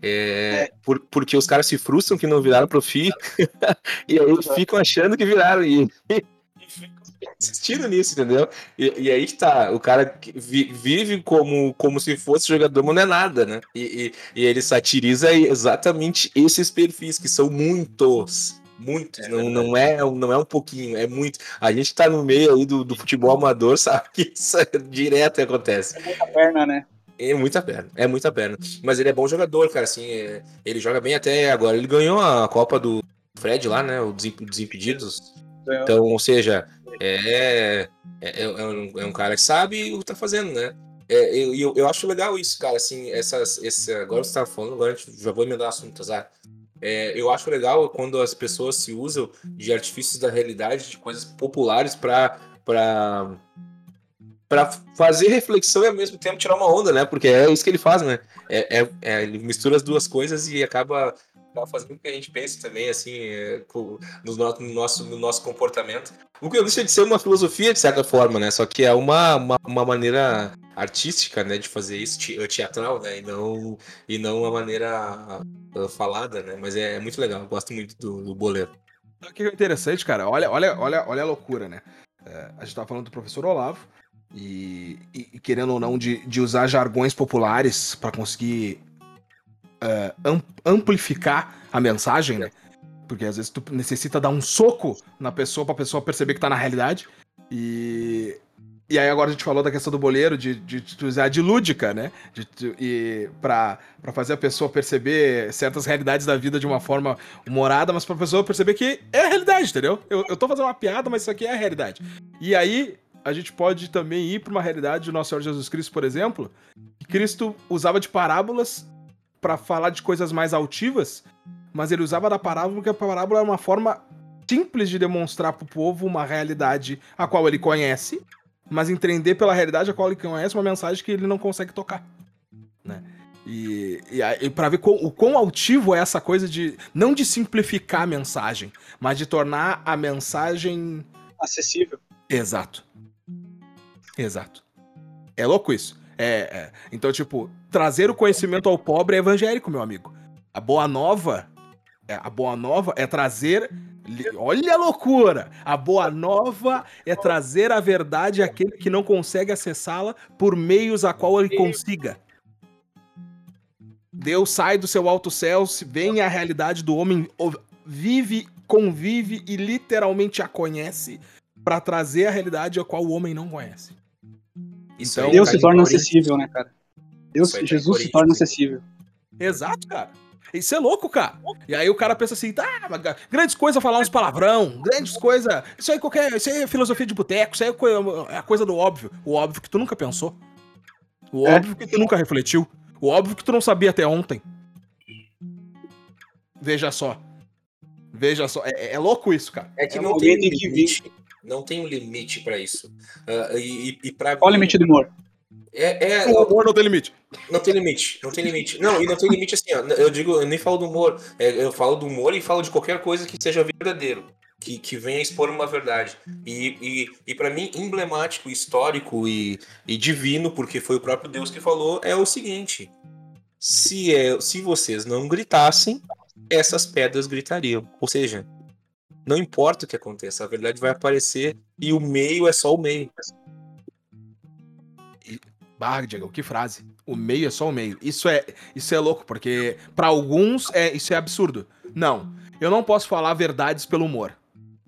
É, por- porque os caras se frustram que não viraram profi e aí ficam achando que viraram e, e ficam insistindo nisso, entendeu? E, e aí que tá, o cara vi- vive como, como se fosse jogador, mas não é nada, né? E, e, e ele satiriza exatamente esses perfis, que são muitos. Muitos, não, não, é, não é um pouquinho, é muito. A gente tá no meio aí do, do futebol amador, sabe que isso é direto acontece. A perna, né? É muita perna, é muita perna. Mas ele é bom jogador, cara, assim, é- ele joga bem até agora. Ele ganhou a Copa do Fred lá, né, o Desim- Desimpedidos. Então, ou seja, é, é, é um, é um cara que sabe o que tá fazendo, né? É, eu, eu, eu acho legal isso, cara, assim, essas, esse, agora você tá falando, agora a gente já vou emendar o assunto, azar. É, eu acho legal quando as pessoas se usam de artifícios da realidade, de coisas populares para para fazer reflexão e ao mesmo tempo tirar uma onda, né? Porque é isso que ele faz, né? É, é- é- ele mistura as duas coisas e acaba, fazendo com que a gente pense também, assim, é, co- no, no- no nosso, no nosso comportamento. O que não deixa de ser uma filosofia, de certa forma, né? Só que é uma, uma, uma maneira artística, né, de fazer isso, te- teatral, né? E não, e não uma maneira uh, falada, né? Mas é, muito legal, gosto muito do, do boleiro. O que é interessante, cara? Olha, olha, olha, olha a loucura, né? É, a gente tava falando do professor Olavo e, e- querendo ou não de, de usar jargões populares para conseguir am- amplificar a mensagem, né? Porque às vezes tu necessita dar um soco na pessoa pra pessoa perceber que tá na realidade. E, e aí agora a gente falou da questão do boleiro, de, de, de usar de lúdica, né? De, de- e pra, pra fazer a pessoa perceber certas realidades da vida de uma forma humorada, mas pra pessoa perceber que é a realidade, entendeu? Eu, eu tô fazendo uma piada, mas isso aqui é a realidade. E aí, a gente pode também ir pra uma realidade do nosso Senhor Jesus Cristo, por exemplo, que Cristo usava de parábolas pra falar de coisas mais altivas, mas ele usava da parábola porque a parábola é uma forma simples de demonstrar pro povo uma realidade a qual ele conhece, mas entender pela realidade a qual ele conhece uma mensagem que ele não consegue tocar. Né? E, e, aí, pra ver quão- o quão altivo é essa coisa de. Não de simplificar a mensagem, mas de tornar a mensagem. Acessível. Exato. Exato. É louco isso. É, é. Então, tipo, trazer o conhecimento ao pobre é evangélico, meu amigo. A boa nova. é, a boa nova é trazer. Olha a loucura! A boa nova é trazer a verdade àquele que não consegue acessá-la por meios a qual ele consiga. Deus sai do seu alto céu, se vem a realidade do homem, vive, convive e literalmente a conhece para trazer a realidade a qual o homem não conhece. Então, Deus se torna acessível, né, cara? Deus, Jesus se torna acessível. Exato, cara. Isso é louco, cara. E aí o cara pensa assim, tá, grandes coisas falar uns palavrão, grandes coisas. Isso aí qualquer. Isso aí é filosofia de boteco, isso aí é é a coisa do óbvio. O óbvio que tu nunca pensou. O É. óbvio que tu nunca refletiu. O óbvio que tu não sabia até ontem. Veja só. Veja só. É, é louco isso, cara. É que É, não tem, que limite. Não tem um limite pra isso. Ah, e, e, pra Qual o limite do humor? É, é, O humor não tem limite. Não tem limite, não tem limite. Não, e não tem limite assim, ó. Eu digo, eu nem falo do humor. é, eu falo do humor e falo de qualquer coisa que seja verdadeiro. Que, que venha expor uma verdade. E, e, e para mim, emblemático, histórico e, e divino, porque foi o próprio Deus que falou, é o seguinte: se, é, se vocês não gritassem, essas pedras gritariam. Ou seja, não importa o que aconteça, a verdade vai aparecer e o meio é só o meio. Bah, Diego, que frase. O meio é só o meio. Isso é, isso é louco, porque pra alguns é, isso é absurdo. Não, eu não posso falar verdades pelo humor.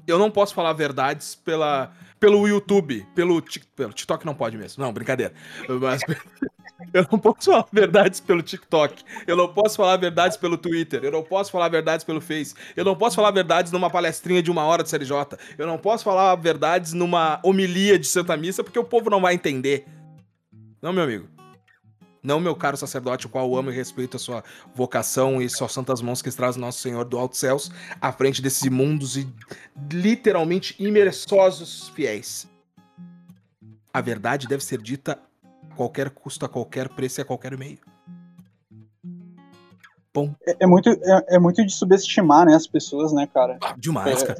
Eu não posso falar verdades pela, pelo YouTube, pelo, pelo TikTok não pode mesmo. Não, brincadeira. Mas eu não posso falar verdades pelo TikTok. Eu não posso falar verdades pelo Twitter. Eu não posso falar verdades pelo Face. Eu não posso falar verdades numa palestrinha de uma hora de CLJ. Eu não posso falar verdades numa homilia de Santa Missa, porque o povo não vai entender. Não, meu amigo. Não, meu caro sacerdote, o qual eu amo e respeito a sua vocação e suas santas mãos que traz Nosso Senhor do Alto Céus à frente desses imundos e literalmente imersosos fiéis. A verdade deve ser dita a qualquer custo, a qualquer preço e a qualquer meio. É, é muito, é, é muito de subestimar, né, as pessoas, né, cara? Ah, demais, É, cara.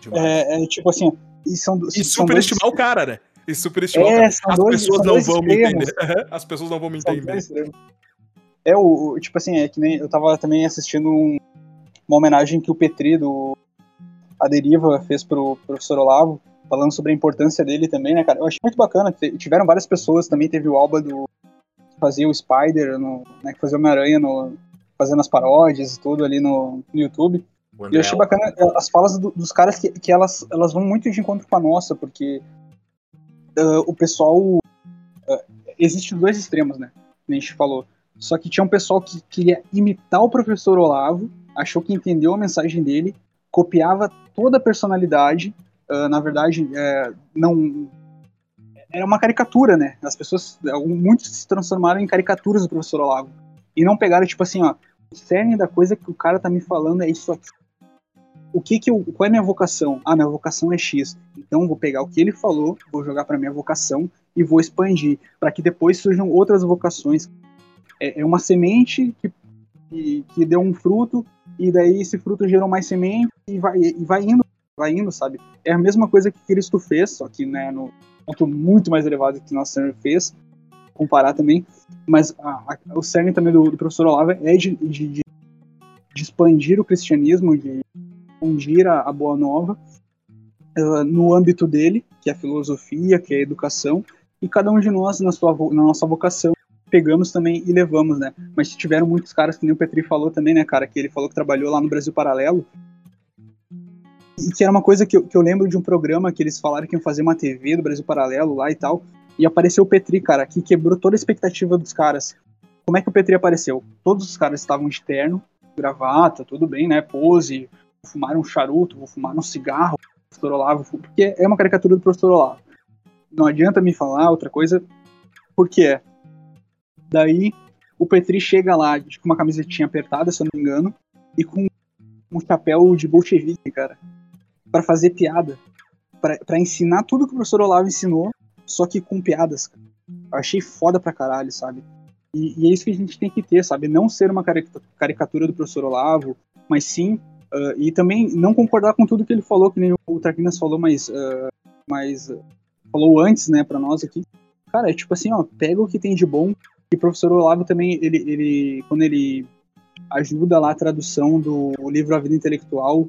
Demais. É, é tipo assim, e são, e são dois- superestimar o cara, né? E superestimar o É, As dois- pessoas não vão me entender. As pessoas não vão me entender. É o, o- tipo assim, é que nem eu tava também assistindo um- uma homenagem que o Petri do A Deriva fez pro professor Olavo, falando sobre a importância dele também, né, cara? Eu achei muito bacana. Tiveram várias pessoas também, teve o Alba do que fazia o Spider, no, né, que fazia o Homem-Aranha no fazendo as paródias e tudo ali no, no YouTube. E eu achei bacana eh, as falas do- dos caras que, que elas, elas vão muito de encontro com a nossa, porque ah, o pessoal. ah, Existem dois extremos, né? A gente falou. Só que tinha um pessoal que queria imitar o professor Olavo, achou que entendeu a mensagem dele, copiava toda a personalidade. ah, na verdade, eh, não. Era uma caricatura, né? As pessoas. Muitos se transformaram em caricaturas do professor Olavo. E não pegaram, tipo assim, ó. O cerne da coisa que o cara tá me falando é isso aqui o que que eu, qual é a minha vocação? Ah, minha vocação é X. Então vou pegar o que ele falou, vou jogar para minha vocação e vou expandir para que depois surjam outras vocações. É, é uma semente que, que, que deu um fruto e daí esse fruto gerou mais semente e vai, e vai indo, vai indo, sabe? É a mesma coisa que Cristo fez, só que né, no ponto muito mais elevado que Nosso Senhor fez, comparar também. Mas a- a- o cerne também do, do professor Olavo é de, de, de de expandir o cristianismo, de difundir a, boa nova ah, no âmbito dele, que é a filosofia, que é a educação, e cada um de nós, na, sua, na nossa vocação, pegamos também e levamos, né? Mas tiveram muitos caras, que nem o Petri falou também, né, cara, que ele falou que trabalhou lá no Brasil Paralelo, e que era uma coisa que eu, que eu lembro de um programa que eles falaram que iam fazer uma TV do Brasil Paralelo lá e tal, e apareceu o Petri, cara, que quebrou toda a expectativa dos caras. Como é que o Petri apareceu? Todos os caras estavam de terno, gravata, tudo bem, né? Pose, fumar um charuto, vou fumar um cigarro, professor Olavo, porque é uma caricatura do professor Olavo. Não adianta me falar outra coisa, porque é. Daí o Petri chega lá com uma camisetinha apertada, se eu não me engano, e com um chapéu de bolchevique, cara, Pra fazer piada, pra ensinar tudo que o professor Olavo ensinou, só que com piadas. cara. Eu achei foda pra caralho, sabe? E, e é isso que a gente tem que ter, sabe? Não ser uma carica- caricatura do professor Olavo, mas sim. Ah, e também não concordar com tudo que ele falou, que nem o Traquinas falou, mas, ah, mas falou antes, né, pra nós aqui. Cara, é tipo assim, ó, pega o que tem de bom. E o professor Olavo também, ele, ele quando ele ajuda lá a tradução do livro A Vida Intelectual,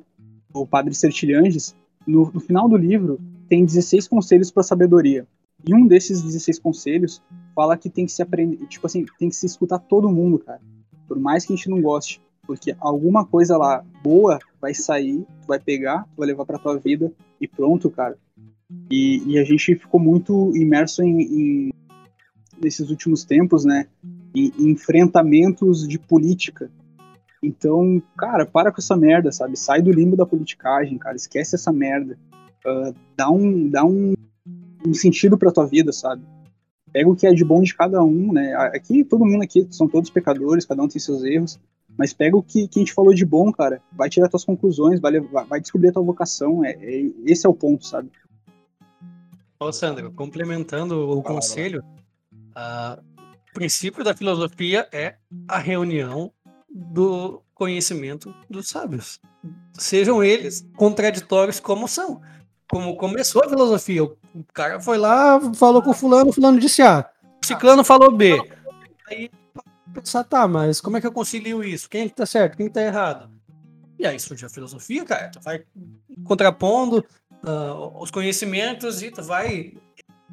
do Padre Sertilhanges, no, no final do livro tem 16 conselhos para sabedoria. E um desses 16 conselhos fala que tem que se aprender, tipo assim, tem que se escutar todo mundo, cara. Por mais que a gente não goste, porque alguma coisa lá boa vai sair, vai pegar, vai levar pra tua vida e pronto, cara. E, e a gente ficou muito imerso em, em- nesses últimos tempos, né, em, enfrentamentos de política. Então, cara, para com essa merda, sabe? Sai do limbo da politicagem, cara. Esquece essa merda. Ah, dá um, dá um, um sentido pra tua vida, sabe? Pega o que é de bom de cada um, né? Aqui, todo mundo aqui são todos pecadores, cada um tem seus erros. Mas pega o que, que a gente falou de bom, cara. Vai tirar tuas conclusões, vai, levar- vai descobrir a tua vocação. É, é- esse é o ponto, sabe? Ô, Sandro, complementando o conselho, o princípio da filosofia é a reunião do conhecimento dos sábios. Sejam eles contraditórios como são. Como começou a filosofia. O cara foi lá, falou com fulano, fulano disse A. Ciclano falou B. Aí pensar, tá, mas como é que eu concilio isso? Quem é que tá certo? Quem que tá errado? E aí surge a filosofia, cara. Tu vai contrapondo uh, os conhecimentos e tu vai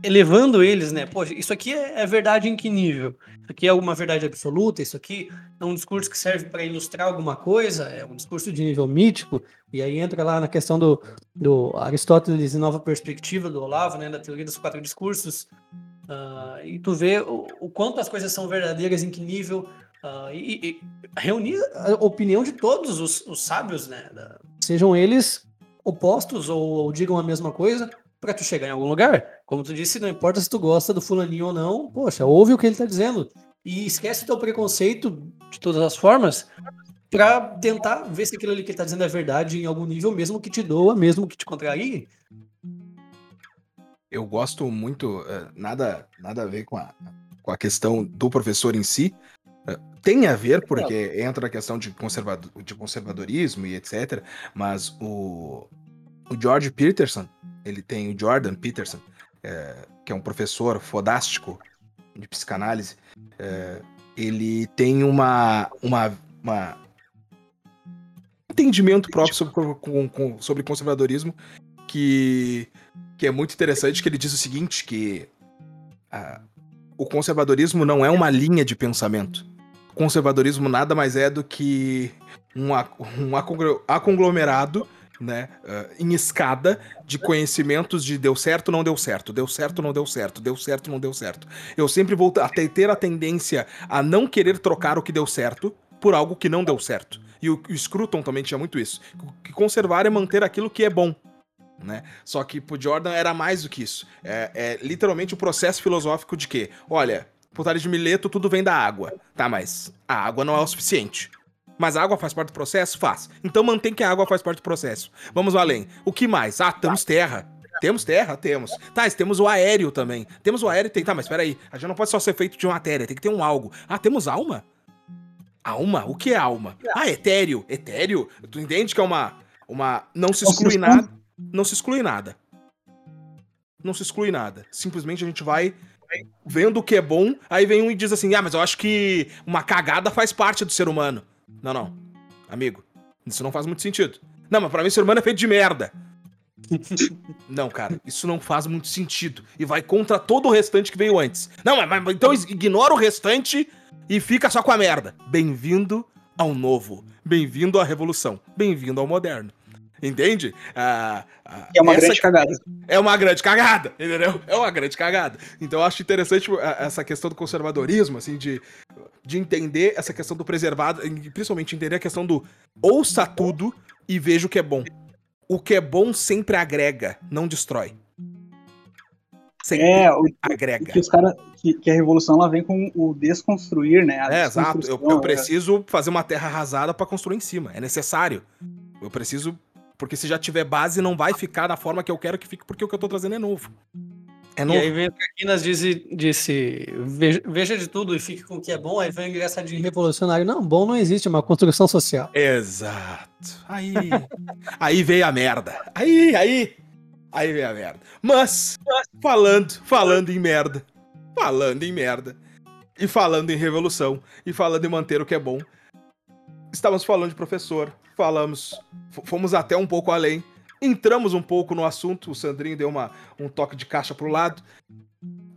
elevando eles, né? Poxa, isso aqui é, é, verdade em que nível? Isso aqui é uma verdade absoluta? Isso aqui é um discurso que serve para ilustrar alguma coisa? É um discurso de nível mítico? E aí entra lá na questão do, do Aristóteles e nova perspectiva do Olavo, né? Da teoria dos quatro discursos. Uh, e tu vê o, o, quanto as coisas são verdadeiras, em que nível. Uh, e, e, reunir a opinião de todos os, os sábios, né? Da, sejam eles opostos ou, ou digam a mesma coisa, para tu chegar em algum lugar. Como tu disse, não importa se tu gosta do fulaninho ou não, poxa, ouve o que ele tá dizendo. E esquece teu preconceito de todas as formas para tentar ver se aquilo ali que ele tá dizendo é verdade em algum nível, mesmo que te doa, mesmo que te contrarie. Eu gosto muito, uh, nada, nada a ver com a, com a questão do professor em si. Uh, tem a ver, porque entra a questão de, conservado, de conservadorismo e etc. Mas o, o George Peterson, ele tem o Jordan Peterson, é, que é um professor fodástico de psicanálise, é, ele tem uma, uma, uma entendimento próprio sobre, com, com, sobre conservadorismo que, que é muito interessante, que ele diz o seguinte, que o conservadorismo não é uma linha de pensamento. O conservadorismo nada mais é do que um, um aconglomerado né, uh, em escada de conhecimentos de deu certo, não deu certo, deu certo, não deu certo, deu certo, não deu certo. Eu sempre vou até ter a tendência a não querer trocar o que deu certo por algo que não deu certo. E o, o Scruton também tinha muito isso. Que conservar é manter aquilo que é bom. Né? Só que pro Jordan era mais do que isso. É, é literalmente o processo filosófico de que, olha, por de Mileto tudo vem da água, tá? Mas a água não é o suficiente. Mas a água faz parte do processo? Faz. Então mantém que a água faz parte do processo. Vamos além. O que mais? Ah, temos terra. Temos terra? Temos. Tá, temos o aéreo também. Temos o aéreo tem. Tá, mas peraí. A gente não pode só ser feito de matéria, tem que ter um algo. Ah, temos alma? Alma? O que é alma? Ah, etéreo. Etéreo? Tu entende que é uma. uma não se exclui nada. Não se exclui nada. Não se exclui nada. Simplesmente a gente vai vendo o que é bom, aí vem um e diz assim: ah, mas eu acho que uma cagada faz parte do ser humano. Não, não. Amigo, isso não faz muito sentido. Não, mas pra mim ser humano é feito de merda. não, cara, isso não faz muito sentido. E vai contra todo o restante que veio antes. Não, mas, mas então ignora o restante e fica só com a merda. Bem-vindo ao novo. Bem-vindo à revolução. Bem-vindo ao moderno. Entende? Ah, ah, é uma grande cagada. É uma grande cagada, entendeu? É uma grande cagada. Então eu acho interessante ah, essa questão do conservadorismo, assim, de, de entender essa questão do preservado, principalmente entender a questão do ouça tudo e veja o que é bom. O que é bom sempre agrega, não destrói. Sempre é, o, agrega. Que, os cara, que, que, a revolução ela vem com o desconstruir, né? é, exato. Eu, eu preciso fazer uma terra arrasada para construir em cima. É necessário. Eu preciso porque se já tiver base, não vai ficar da forma que eu quero que fique, porque o que eu tô trazendo é novo. É novo. E aí vem o Caquinas disse, disse veja, veja, de tudo e fique com o que é bom, aí vem de revolucionário. Não, bom não existe, é uma construção social. Exato. Aí, aí veio a merda. Aí, aí, aí veio a merda. Mas, falando, falando em merda, falando em merda, e falando em revolução, e falando em manter o que é bom, estávamos falando de professor, falamos, fomos até um pouco além, entramos um pouco no assunto, o Sandrinho deu uma, um toque de caixa pro lado.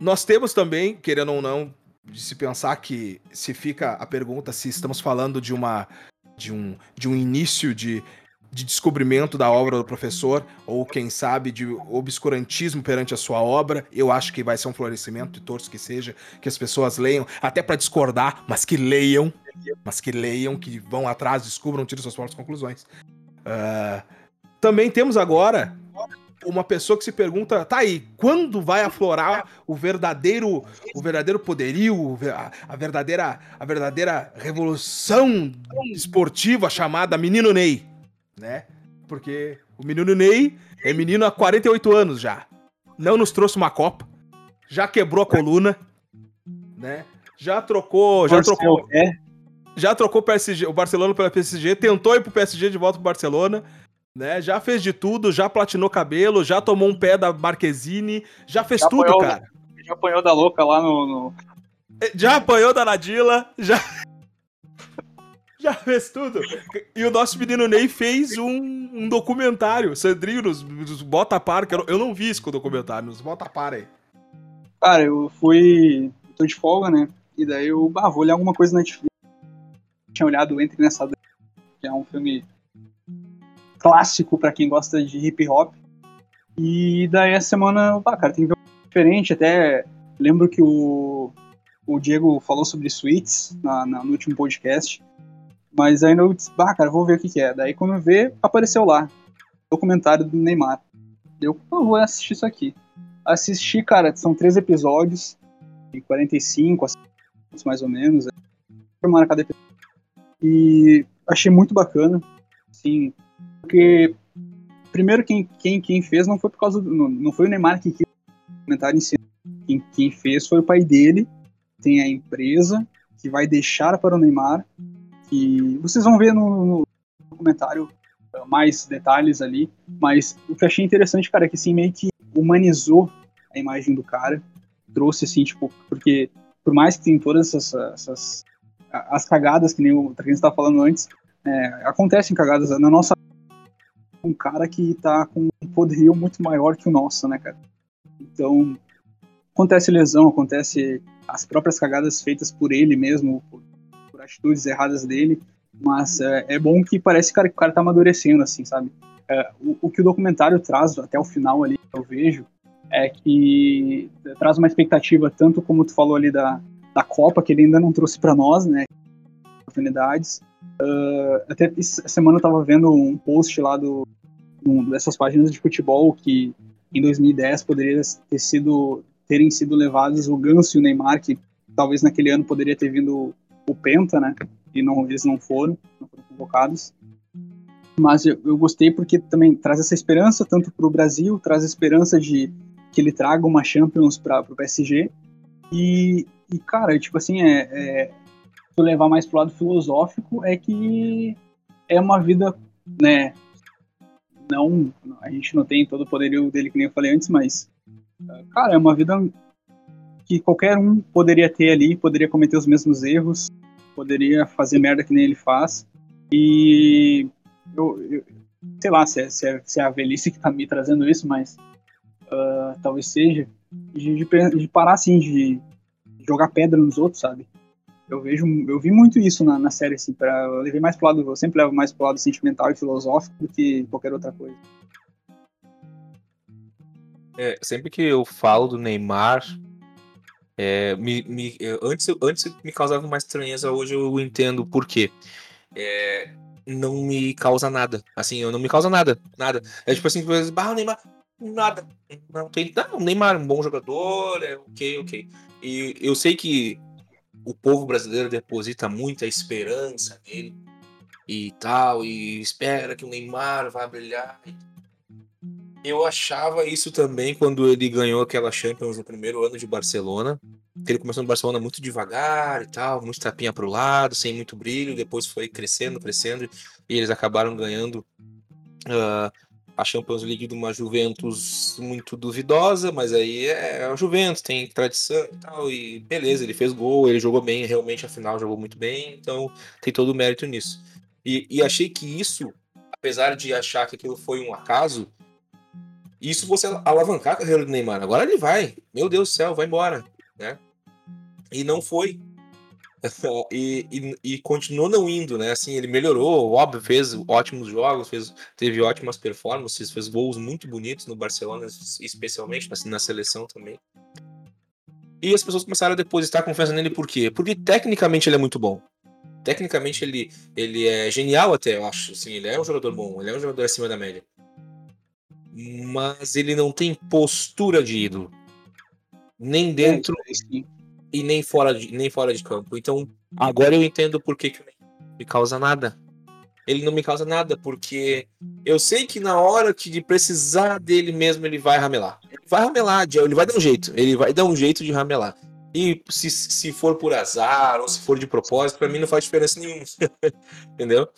Nós temos também, querendo ou não, de se pensar que se fica a pergunta se estamos falando de uma de um, de um início de, de descobrimento da obra do professor, ou quem sabe de obscurantismo perante a sua obra. Eu acho que vai ser um florescimento, e torço que seja, que as pessoas leiam, até para discordar, mas que leiam, mas que leiam, que vão atrás, descubram, tirem suas próprias conclusões. Uh, também temos agora uma pessoa que se pergunta, tá aí, quando vai aflorar o verdadeiro, o verdadeiro poderio, a, verdadeira, a verdadeira revolução esportiva chamada Menino Ney, né? Porque o Menino Ney é menino há 48 anos já. Não nos trouxe uma copa, já quebrou a coluna, né? Já trocou, já trocou. É. Já trocou o, PSG, o Barcelona pela PSG, tentou ir pro PSG de volta pro Barcelona, né? Já fez de tudo, já platinou cabelo, já tomou um pé da Marquezine, já fez já tudo, apanhou, cara. Já apanhou da louca lá no, no... Já apanhou da Nadila, já já fez tudo. E o nosso menino Ney fez um, um documentário, Sandrinho, nos, nos Bota Par, que eu, eu não vi esse documentário, nos Bota Par aí. Cara, eu fui. tô de folga, né? E daí eu ah, vou olhar alguma coisa na Netflix. Tinha olhado Entre nessa que é um filme clássico para quem gosta de hip hop. E daí essa semana, ah, cara, tem que ver um diferente. Até lembro que o, o Diego falou sobre suítes na, na, no último podcast. Mas aí eu disse, bah, cara, vou ver o que, que é. Daí quando eu ver, apareceu lá. Documentário do Neymar. Eu, vou assistir isso aqui assisti, cara, são três episódios, de 45 mais ou menos, formando cada episódio. E achei muito bacana, sim, porque primeiro quem, quem, quem fez não foi por causa do, não, não foi o Neymar que quis comentário em si. Quem, quem fez foi o pai dele, tem a empresa que vai deixar para o Neymar, que vocês vão ver no, no documentário mais detalhes ali, mas o que eu achei interessante, cara, é que assim, meio que humanizou a imagem do cara, trouxe assim, tipo, porque por mais que tem todas essas, essas as cagadas que nem o Traquinho estava falando antes, é, acontecem cagadas na nossa um cara que tá com um poderio muito maior que o nosso, né, cara? Então, acontece lesão, acontece as próprias cagadas feitas por ele mesmo, por atitudes erradas dele, mas é, é, bom que parece que o cara tá amadurecendo, assim, sabe? É, o, o, que o documentário traz até o final ali, eu vejo, é que traz uma expectativa, tanto como tu falou ali da, da Copa, que ele ainda não trouxe para nós, né? Oportunidades. Uh, até essa semana eu tava vendo um post lá do, um, dessas páginas de futebol que em 2010 poderia ter sido terem sido levados o Ganso e o Neymar, que talvez naquele ano poderia ter vindo o Penta, né? E não, eles não foram, não foram convocados. Mas eu, eu gostei porque também traz essa esperança tanto para o Brasil, traz a esperança de que ele traga uma Champions para o PSG. E, e, cara, tipo assim, é, é, levar mais pro lado filosófico, é que é uma vida, né? Não, a gente não tem todo o poderio dele, que nem eu falei antes, mas, cara, é uma vida que qualquer um poderia ter ali, poderia cometer os mesmos erros, poderia fazer merda que nem ele faz. E eu, eu sei lá se é, se, é, se é a velhice que tá me trazendo isso, mas uh, talvez seja, de, de, de, parar assim, de jogar pedra nos outros, sabe? Eu vejo, eu vi muito isso na, na série, assim, pra, eu levei mais pro lado, eu sempre levo mais pro lado sentimental e filosófico do que qualquer outra coisa. É, sempre que eu falo do Neymar, é, me, me, antes, antes me causava mais estranheza, hoje eu entendo por quê. É, não me causa nada. Assim, eu não me causa nada. Nada. É tipo assim, bah, o Neymar, nada. Não tem. Não, Neymar é um bom jogador, é ok, ok. E eu sei que o povo brasileiro deposita muita esperança nele e tal, e espera que o Neymar vá brilhar. Eu achava isso também quando ele ganhou aquela Champions no primeiro ano de Barcelona. Ele começou no Barcelona muito devagar e tal, muito tapinha pro lado, sem muito brilho, depois foi crescendo, crescendo, e eles acabaram ganhando uh, a Champions League de uma Juventus muito duvidosa, mas aí é a Juventus, tem tradição e tal, e beleza, ele fez gol, ele jogou bem, realmente a final jogou muito bem, então tem todo o mérito nisso. E, e achei que isso, apesar de achar que aquilo foi um acaso, isso você alavancar a carreira do Neymar. Agora ele vai, meu Deus do céu, vai embora, né? E não foi. e, e, e, continuou não indo, né? Assim, ele melhorou, óbvio, fez ótimos jogos, fez, teve ótimas performances, fez gols muito bonitos no Barcelona, especialmente assim, na seleção também. E as pessoas começaram a depositar confiança nele por quê? Porque tecnicamente ele é muito bom. Tecnicamente ele, ele é genial até, eu acho. Assim, ele é um jogador bom, ele é um jogador acima da média. Mas ele não tem postura de ídolo. Nem dentro, é, e nem fora de, nem fora de campo. Então, agora eu entendo por que, que não me causa nada. Ele não me causa nada, porque eu sei que na hora que de precisar dele mesmo, ele vai ramelar. Ele vai ramelar, ele vai dar um jeito. Ele vai dar um jeito de ramelar. E se, se for por azar ou se for de propósito, para mim não faz diferença nenhuma. Entendeu?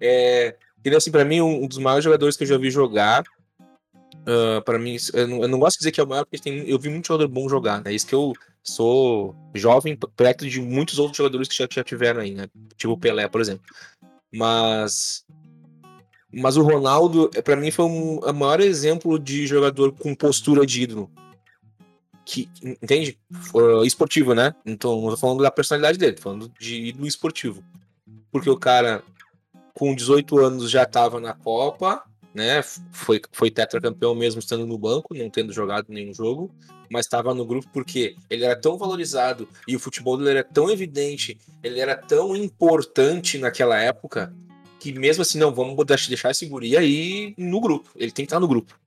É, ele, assim, para mim, um dos maiores jogadores que eu já vi jogar. Uh, para mim, eu não, eu não, gosto de dizer que é o maior, porque tem, eu vi muito jogador bom jogar, né? Isso que eu sou jovem, perto de muitos outros jogadores que já, já tiveram aí, né? Tipo o Pelé, por exemplo. Mas. Mas o Ronaldo, para mim, foi um, o maior exemplo de jogador com postura de ídolo que, entende? Uh, esportivo, né? Então, não tô falando da personalidade dele, tô falando de ídolo esportivo. Porque o cara, com 18 anos, já tava na Copa, né? Foi, foi tetracampeão mesmo estando no banco, não tendo jogado nenhum jogo, mas estava no grupo porque ele era tão valorizado e o futebol dele era tão evidente, ele era tão importante naquela época, que mesmo assim, não, vamos deixar esse guri aí no grupo. Ele tem que estar no grupo.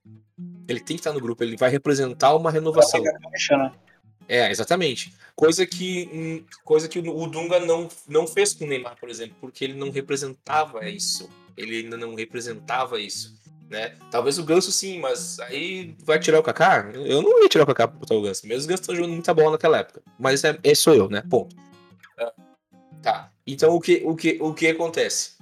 Ele tem que estar no grupo, ele vai representar uma renovação. Né? É, exatamente. Coisa que, hum, coisa que o Dunga não, não fez com o Neymar, por exemplo, porque ele não representava isso. Ele ainda não representava isso. Né? Talvez o Ganso sim, mas aí vai tirar o Kaká? Eu não ia tirar o Kaká para botar o Ganso. Mesmo o Ganso tá jogando muita bola naquela época. Mas é, esse sou eu, né? Ponto. Ah, tá. Então o que, o que, o que acontece?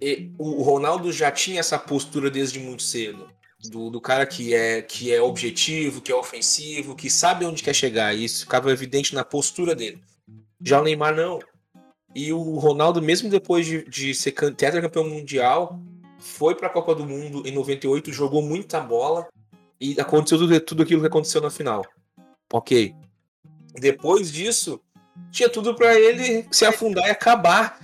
E, o Ronaldo já tinha essa postura desde muito cedo do, do, cara que é, que é objetivo, que é ofensivo, que sabe onde quer chegar. Isso ficava evidente na postura dele. Já o Neymar não. E o Ronaldo, mesmo depois de, de ser tetracampeão mundial, foi para a Copa do Mundo em 98, jogou muita bola e aconteceu tudo, tudo aquilo que aconteceu na final. Ok. Depois disso, tinha tudo para ele se afundar e acabar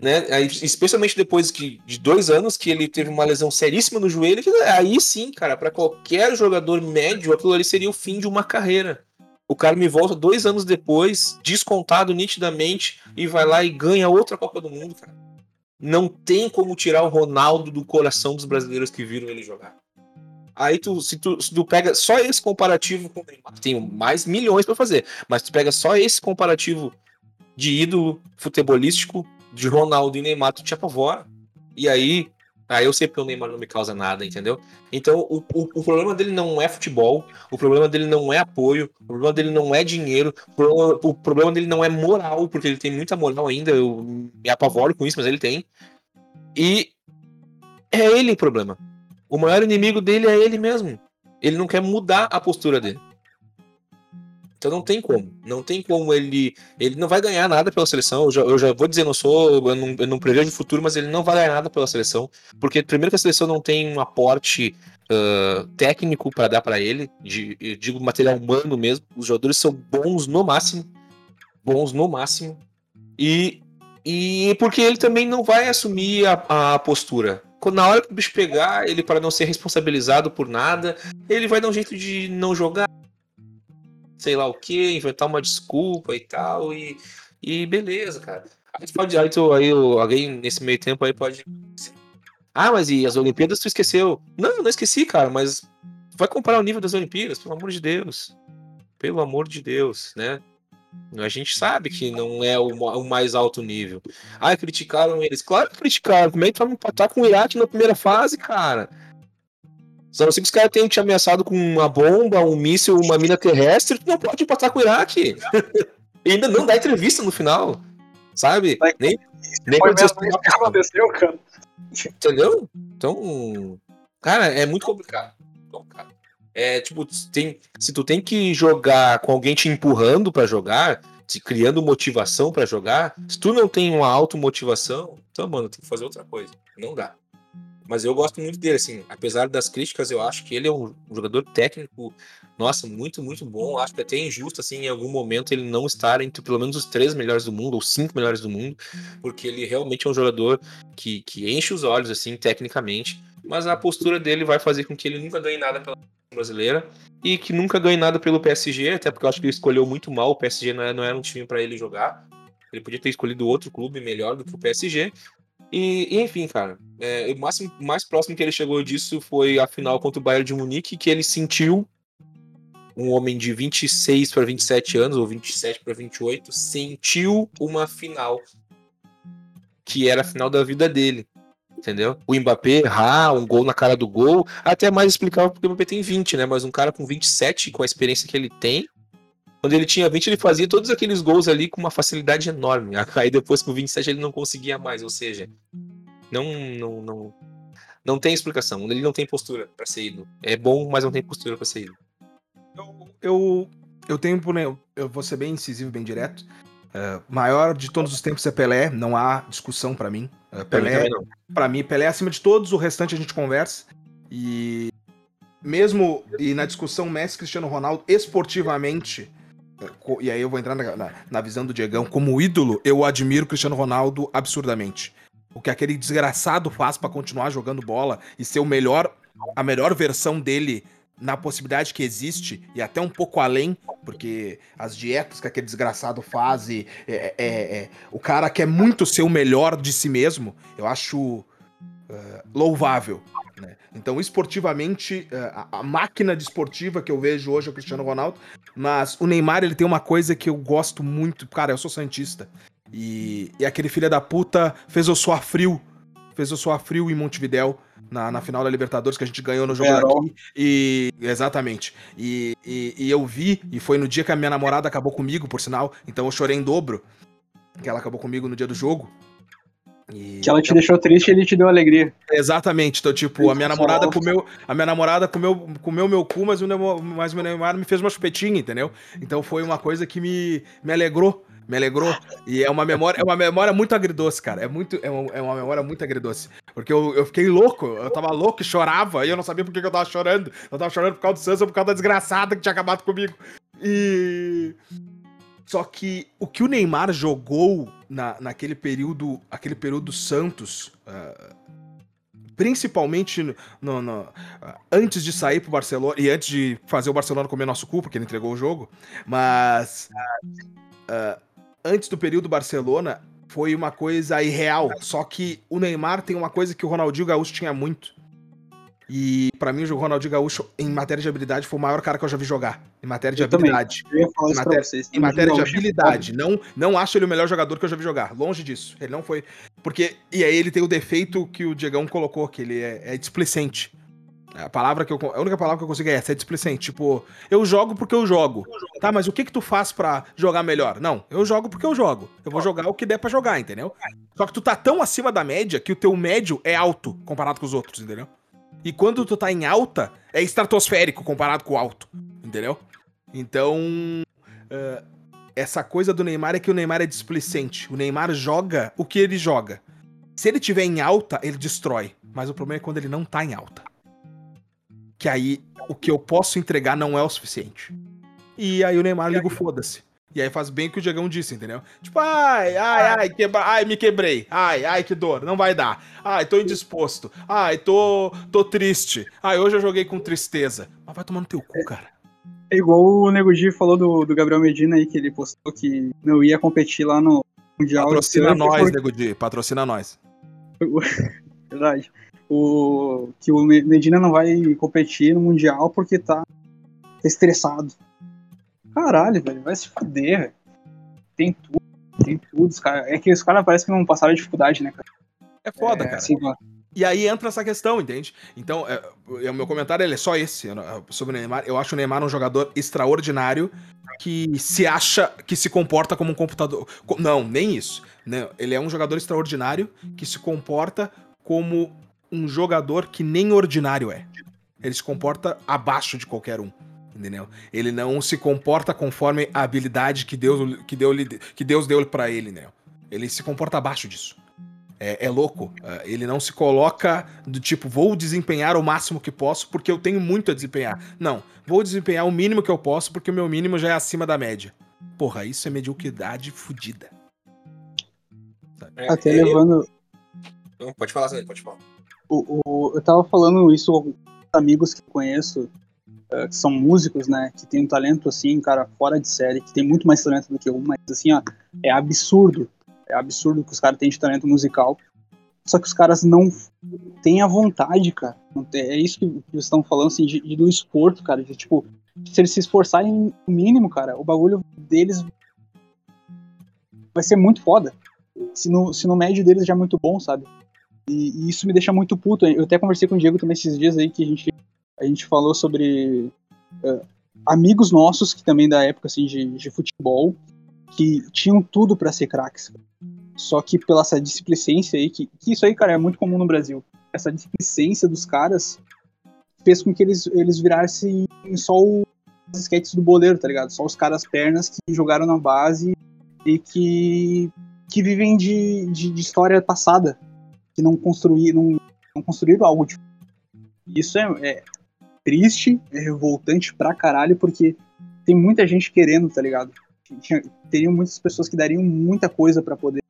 né? Aí, especialmente depois que, de dois anos que ele teve uma lesão seríssima no joelho, aí sim, cara, para qualquer jogador médio, aquilo ali seria o fim de uma carreira. O cara me volta dois anos depois, descontado nitidamente, e vai lá e ganha outra Copa do Mundo, cara. Não tem como tirar o Ronaldo do coração dos brasileiros que viram ele jogar. Aí tu, se tu, se tu pega só esse comparativo com o Neymar, tem mais milhões para fazer, mas tu pega só esse comparativo de ídolo futebolístico, de Ronaldo e Neymar, tu te apavora. E aí, aí eu sei porque o Neymar não me causa nada, entendeu? Então, o, o, o, problema dele não é futebol, o problema dele não é apoio, o problema dele não é dinheiro, o problema, o problema dele não é moral, porque ele tem muita moral ainda, eu me apavoro com isso, mas ele tem. E é ele o problema. O maior inimigo dele é ele mesmo. Ele não quer mudar a postura dele. Então não tem como. Não tem como ele. Ele não vai ganhar nada pela seleção. Eu já, eu já vou dizer, não sou. Eu não, não prevejo o futuro, mas ele não vai ganhar nada pela seleção. Porque, primeiro, que a seleção não tem um aporte uh, técnico para dar para ele. De, eu digo material humano mesmo. Os jogadores são bons no máximo. Bons no máximo. E, e porque ele também não vai assumir a, a postura. Na hora que o bicho pegar, ele, para não ser responsabilizado por nada, ele vai dar um jeito de não jogar sei lá o que, inventar uma desculpa e tal, e, e beleza, cara. Aí pode, aí, tu, aí alguém nesse meio tempo aí pode. Ah, mas e as Olimpíadas tu esqueceu? Não, não esqueci, cara, mas vai comparar o nível das Olimpíadas, pelo amor de Deus. Pelo amor de Deus, né? A gente sabe que não é o, o mais alto nível. Ah, criticaram eles. Claro que criticaram. Como é que tu vai empatar com o Iraque na primeira fase, cara? Só não que os caras tenham te ameaçado com uma bomba, um míssil, uma mina terrestre, tu não pode empatar com o Iraque. e ainda não dá entrevista no final. Sabe? Mas, nem nem foi mesmo isso que aconteceu, cara. Entendeu? Então, cara, é muito complicado. É tipo, tem, se tu tem que jogar com alguém te empurrando para jogar, te criando motivação para jogar, se tu não tem uma automotivação, então, mano, tem que fazer outra coisa. Não dá. Mas eu gosto muito dele, assim. Apesar das críticas, eu acho que ele é um jogador técnico, nossa, muito, muito bom. Acho que é até injusto, assim, em algum momento ele não estar entre pelo menos os três melhores do mundo, ou cinco melhores do mundo, porque ele realmente é um jogador que, que enche os olhos, assim, tecnicamente. Mas a postura dele vai fazer com que ele nunca ganhe nada pela brasileira e que nunca ganhe nada pelo PSG, até porque eu acho que ele escolheu muito mal. O PSG não era, não era um time para ele jogar. Ele podia ter escolhido outro clube melhor do que o PSG, e, e, enfim, cara, é, o máximo, mais próximo que ele chegou disso foi a final contra o Bayern de Munique, que ele sentiu um homem de 26 para 27 anos, ou 27 para 28, sentiu uma final que era a final da vida dele. Entendeu? O Mbappé errar um gol na cara do gol, até mais explicável porque o Mbappé tem 20, né? Mas um cara com 27, com a experiência que ele tem, quando ele tinha 20, ele fazia todos aqueles gols ali com uma facilidade enorme. Aí depois com 27 ele não conseguia mais, ou seja, não não não, não tem explicação. Ele não tem postura para ser ídolo. É bom, mas não tem postura para ser ídolo. Eu, eu, eu tenho, eu vou ser bem incisivo, bem direto. Uh, maior de todos os tempos é Pelé, não há discussão para mim. Uh, Pelé, para mim, Pelé é acima de todos, o restante a gente conversa. E mesmo e na discussão Messi Cristiano Ronaldo esportivamente, e aí eu vou entrar na, na, na visão do Diegão, como ídolo, eu admiro o Cristiano Ronaldo absurdamente. O que aquele desgraçado faz para continuar jogando bola e ser o melhor, a melhor versão dele na possibilidade que existe e até um pouco além, porque as dietas que aquele desgraçado faz e é, é, é, o cara quer muito ser o melhor de si mesmo, eu acho uh, louvável. Né? Então, esportivamente, uh, a, a, máquina de esportiva que eu vejo hoje é o Cristiano Ronaldo, mas o Neymar ele tem uma coisa que eu gosto muito, cara, eu sou santista. E, e aquele filho da puta fez eu suar frio. Fez eu suar frio em Montevidéu. Na, na final da Libertadores que a gente ganhou no jogo é, daqui. E. Exatamente. E, e, e, eu vi, e foi no dia que a minha namorada acabou comigo, por sinal. Então eu chorei em dobro. Que ela acabou comigo no dia do jogo. E... Que ela te deixou triste e ele te deu alegria. Exatamente. Então, tipo, a minha namorada comeu. A minha namorada comeu, comeu meu cu, mas o, mas o Neymar me fez uma chupetinha, entendeu? Então foi uma coisa que me, me alegrou me alegrou. E é uma memória, é uma memória muito agridoce, cara. É, muito, é, uma, é uma memória muito agridoce. Porque eu, eu fiquei louco, eu tava louco e chorava, e eu não sabia por que, que eu tava chorando. Eu tava chorando por causa do Santos ou por causa da desgraçada que tinha acabado comigo. E. Só que o que o Neymar jogou na, naquele período, aquele período Santos, uh, principalmente no, no, uh, antes de sair pro Barcelona e antes de fazer o Barcelona comer nosso cu, porque ele entregou o jogo, mas uh, antes do período Barcelona, foi uma coisa irreal. Só que o Neymar tem uma coisa que o Ronaldinho Gaúcho tinha muito. E para mim, o Ronaldinho Gaúcho, em matéria de habilidade, foi o maior cara que eu já vi jogar. Em matéria de eu habilidade. Em matéria, vocês, em matéria de habilidade. Não, não acho ele o melhor jogador que eu já vi jogar. Longe disso. Ele não foi. Porque. E aí ele tem o defeito que o Diegão colocou, que ele é, é displicente. A palavra que eu, a única palavra que eu consigo é essa, é displicente. Tipo, eu jogo porque eu jogo. Tá, mas o que que tu faz para jogar melhor? Não, eu jogo porque eu jogo. Eu vou jogar o que der para jogar, entendeu? Só que tu tá tão acima da média que o teu médio é alto comparado com os outros, entendeu? E quando tu tá em alta, é estratosférico comparado com o alto, entendeu? Então, uh, essa coisa do Neymar é que o Neymar é displicente. O Neymar joga o que ele joga. Se ele tiver em alta, ele destrói. Mas o problema é quando ele não tá em alta que aí o que eu posso entregar não é o suficiente. E aí o Neymar liga o foda-se. E aí faz bem o que o Diegão disse, entendeu? Tipo, ai, ai, ai, quebra... ai, me quebrei. Ai, ai, que dor, não vai dar. Ai, tô indisposto. Ai, tô, tô triste. Ai, hoje eu joguei com tristeza. Mas vai tomar no teu cu, cara. É igual o Nego Di falou do, do Gabriel Medina aí, que ele postou que não ia competir lá no Mundial. Patrocina nós, porque... Nego Di, patrocina nós. Verdade o, que o Medina não vai competir no Mundial porque tá estressado. Caralho, velho, vai se fuder, velho. Tem tudo, tem tudo. Os cara, é que os caras parecem que não passaram dificuldade, né, cara? É foda, é, cara. Assim, e aí entra essa questão, entende? Então, é, é, o meu comentário é só esse sobre o Neymar. Eu acho o Neymar um jogador extraordinário que se acha, que se comporta como um computador. Não, nem isso. Né? Ele é um jogador extraordinário que se comporta como um jogador que nem ordinário é. Ele se comporta abaixo de qualquer um. Entendeu? Ele não se comporta conforme a habilidade que Deus, que deu, que Deus deu para ele, né? Ele se comporta abaixo disso. É, é, louco. É, ele não se coloca do tipo, vou desempenhar o máximo que posso porque eu tenho muito a desempenhar. Não, vou desempenhar o mínimo que eu posso porque o meu mínimo já é acima da média. Porra, isso é mediocridade fodida. É, Até levando. Pode falar, pode falar. O, o, eu tava falando isso com amigos que conheço, uh, que são músicos, né? Que tem um talento, assim, cara, fora de série, que tem muito mais talento do que eu, mas assim, ó, é absurdo. É absurdo que os caras têm de talento musical. Só que os caras não têm a vontade, cara. É isso que vocês estão falando, assim, de, de, do esforço, cara. De, tipo, se eles se esforçarem o mínimo, cara, o bagulho deles vai ser muito foda. Se no, se no médio deles já é muito bom, sabe? E, e, isso me deixa muito puto. Eu até conversei com o Diego também esses dias aí que a gente, a gente falou sobre uh, amigos nossos, que também da época assim, de, de futebol, que tinham tudo para ser craques. Só que pela essa displicência aí, que, que, isso aí, cara, é muito comum no Brasil. Essa displicência dos caras fez com que eles, eles virassem só os sketches do boleiro, tá ligado? Só os caras pernas que jogaram na base e que, que vivem de, de, de história passada, que não, construí, não, não construíram algo diferente. Isso é, é triste, é revoltante pra caralho, porque tem muita gente querendo, tá ligado? Teriam muitas pessoas que dariam muita coisa para poder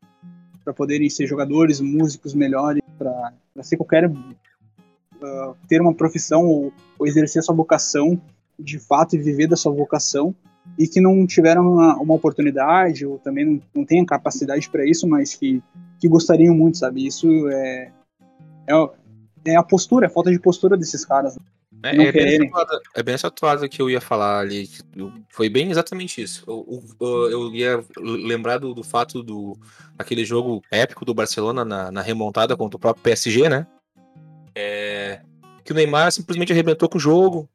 para poderem ser jogadores, músicos melhores, para ser qualquer uh, ter uma profissão ou, ou, exercer a sua vocação de fato e viver da sua vocação e que não tiveram uma, uma oportunidade ou também não, não têm capacidade para isso, mas que, que gostariam muito, sabe? Isso é, é, é a postura, é a falta de postura desses caras. Né? É, é, bem essa toada, é bem essa toada que eu ia falar ali. Foi bem exatamente isso. Eu, eu, eu ia lembrar do, do, fato do aquele jogo épico do Barcelona na, na remontada contra o próprio PSG, né? É, que o Neymar simplesmente arrebentou com o jogo.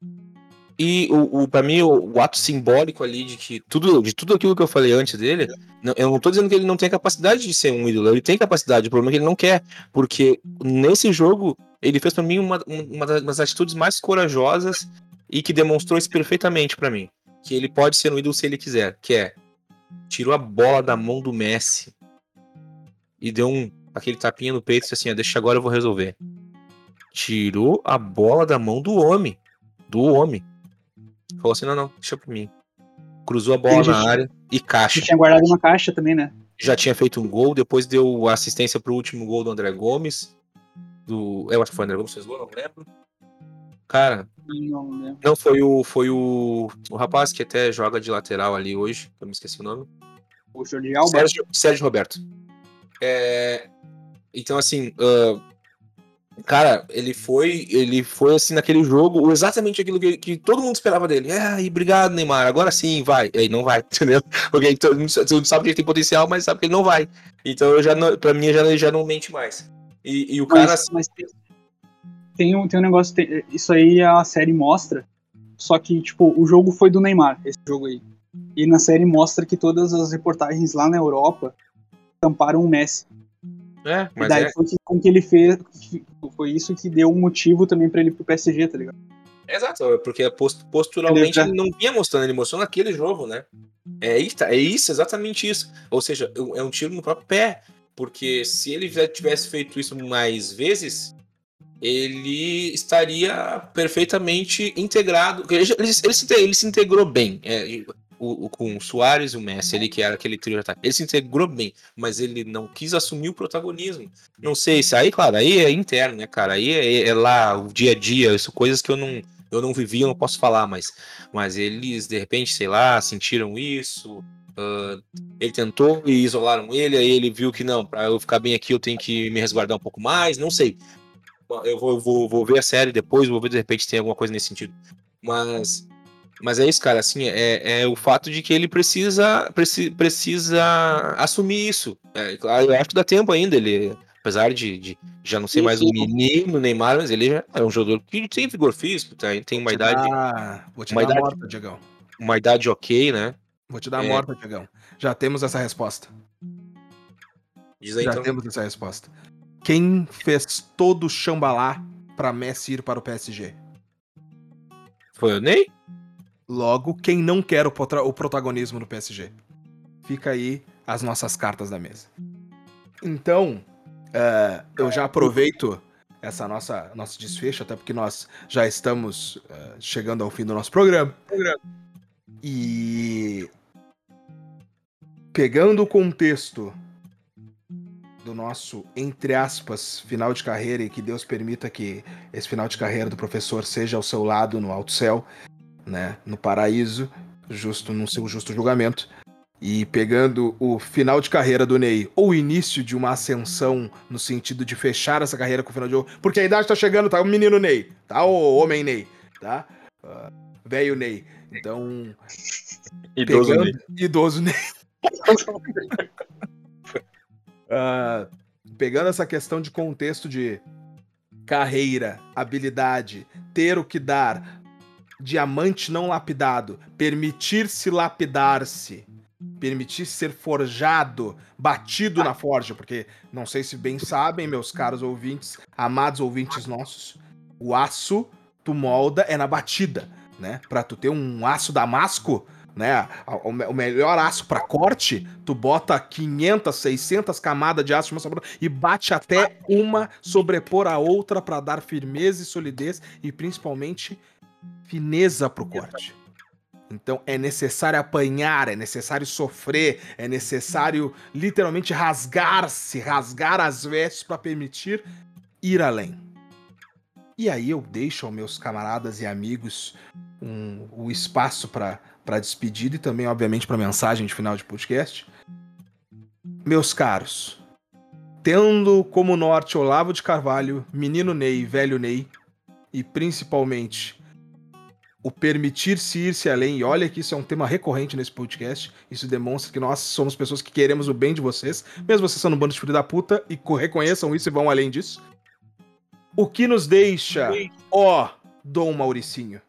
E o, o para mim, o, o, ato simbólico ali de que tudo, de tudo aquilo que eu falei antes dele, não, eu não tô dizendo que ele não tem capacidade de ser um ídolo, ele tem capacidade, o problema é que ele não quer, porque nesse jogo ele fez para mim uma, uma das atitudes mais corajosas e que demonstrou isso perfeitamente para mim. Que ele pode ser um ídolo se ele quiser, que é tirou a bola da mão do Messi e deu um aquele tapinha no peito e disse assim, ah, deixa agora eu vou resolver. Tirou a bola da mão do homem, do homem. Falou assim, não, não, deixa pra mim. Cruzou a bola na área e caixa. Já tinha guardado uma caixa também, né? Já tinha feito um gol, depois deu assistência pro último gol do André Gomes do. Eu acho que foi o André Gomes fez gol, não lembro. Cara. Não, não, foi o. Foi o. O rapaz que até joga de lateral ali hoje, eu me esqueci o nome. O Jordi Alba? Sérgio, Sérgio Roberto. É, então, assim. Uh, cara, ele foi. Ele foi assim naquele jogo, exatamente aquilo que, que todo mundo esperava dele. É, e obrigado, Neymar. Agora sim, vai. E aí não vai, entendeu? Porque todo mundo sabe que ele tem potencial, mas sabe que ele não vai. Então eu já não, pra mim já, já não mente mais. E, e o cara. Mas, mas tem, tem, um, tem um negócio. Tem, isso aí a série mostra. Só que, tipo, o jogo foi do Neymar, esse jogo aí. E na série mostra que todas as reportagens lá na Europa tamparam o Messi. É, mas e daí é. foi que, com que ele fez. Foi isso que deu um motivo também para ele ir pro PSG, tá ligado? Exato, porque posturalmente ele não vinha mostrando, ele mostrou naquele jogo, né? É isso, é isso, exatamente isso. Ou seja, é um tiro no próprio pé. Porque se ele tivesse feito isso mais vezes, ele estaria perfeitamente integrado. Ele, ele, ele, se, ele se, integrou bem. É, o, o, com o Soares e o Messi, ele que era aquele trio de ataque. Ele se integrou bem, mas ele não quis assumir o protagonismo. Não sei se aí, claro, aí é interno, né, cara? Aí é, é lá o dia a dia, isso coisas que eu não eu não vivi, eu não posso falar, mas mas eles de repente, sei lá, sentiram isso, Uh, ele tentou e isolaram ele, aí ele viu que não, para eu ficar bem aqui eu tenho que me resguardar um pouco mais, não sei. Eu vou, vou, vou ver a série depois, vou ver de repente se tem alguma coisa nesse sentido. Mas, mas é isso, cara, assim, é, é o fato de que ele precisa, precisa, precisa assumir isso. É, claro, eu acho que dá tempo ainda, ele, apesar de, de já não ser mais um menino Neymar, mas ele já é um jogador que tem vigor físico, tá? tem uma idade. Dar, vou te uma dar idade, morta, Diegão. Uma idade ok, né? Vou te dar a é. morta, Tiagão. Já temos essa resposta. Diz aí, Já então. temos essa resposta. Quem fez todo o chambalá para Messi ir para o PSG? Foi o Ney? Logo, quem não quer o, o protagonismo no PSG? Fica aí as nossas cartas da mesa. Então, uh, eu já aproveito essa nossa nosso desfecho, até porque nós já estamos uh, chegando ao fim do nosso programa. E pegando o contexto do nosso, entre aspas, final de carreira e que Deus permita que esse final de carreira do professor seja ao seu lado no alto céu, né, no paraíso, justo no seu justo julgamento. E pegando o final de carreira do Ney, ou o início de uma ascensão no sentido de fechar essa carreira com o final de porque a idade tá chegando, tá? O menino Ney, tá? O homem Ney, tá? Uh, velho Ney. Então. Idoso pegando... Ney. Idoso Ney uh, pegando essa questão de contexto de carreira, habilidade, ter o que dar, diamante não lapidado, permitir-se lapidar-se, permitir ser forjado, batido na forja, porque não sei se bem sabem, meus caros ouvintes, amados ouvintes nossos, o aço tu molda é na batida, né? Para tu ter um aço damasco, né? O, melhor aço para corte, tu bota 500, 600 camadas de aço e bate até uma sobrepor a outra para dar firmeza e solidez e principalmente fineza pro corte. Então é necessário apanhar, é necessário sofrer, é necessário literalmente rasgar-se, rasgar as vestes para permitir ir além. E aí eu deixo aos meus camaradas e amigos um, o espaço para despedida e também, obviamente, para mensagem de final de podcast. Meus caros, tendo como norte Olavo de Carvalho, menino Ney, velho Ney, e principalmente o permitir-se ir-se além, e olha que isso é um tema recorrente nesse podcast, isso demonstra que nós somos pessoas que queremos o bem de vocês, mesmo vocês sendo um bando de filho da puta, e reconheçam isso e vão além disso. O que nos deixa, ó, Dom Mauricinho?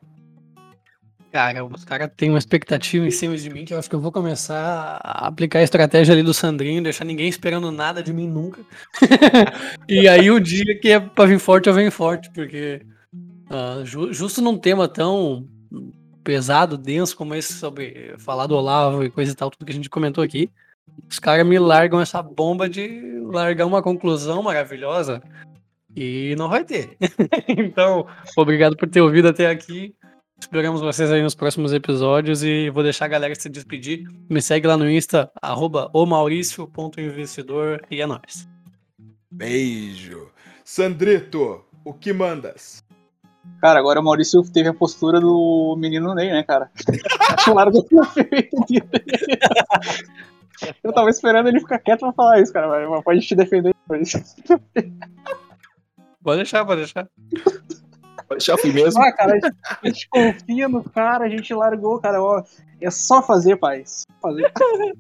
Cara, os caras têm uma expectativa em cima de mim que eu acho que eu vou começar a aplicar a estratégia ali do Sandrinho, deixar ninguém esperando nada de mim nunca. e aí o dia que é pra vir forte, eu venho forte, porque Uh, justo num tema tão pesado, denso como esse sobre falar do Olavo e coisa e tal, tudo que a gente comentou aqui, os caras me largam essa bomba de largar uma conclusão maravilhosa e não vai ter. então, obrigado por ter ouvido até aqui. Esperamos vocês aí nos próximos episódios e vou deixar a galera se despedir. Me segue lá no Insta, arroba e é nóis. Beijo. Sandrito, o que mandas? Cara, agora o Maurício teve a postura do menino Ney, né, cara? Largou Eu tava esperando ele ficar quieto pra falar isso, cara, mas pode te defender depois. Pode deixar, pode deixar. Pode deixar, fui mesmo. Ah, cara, a gente, confia no cara, a gente largou, cara, ó. É só fazer, pai. Só fazer.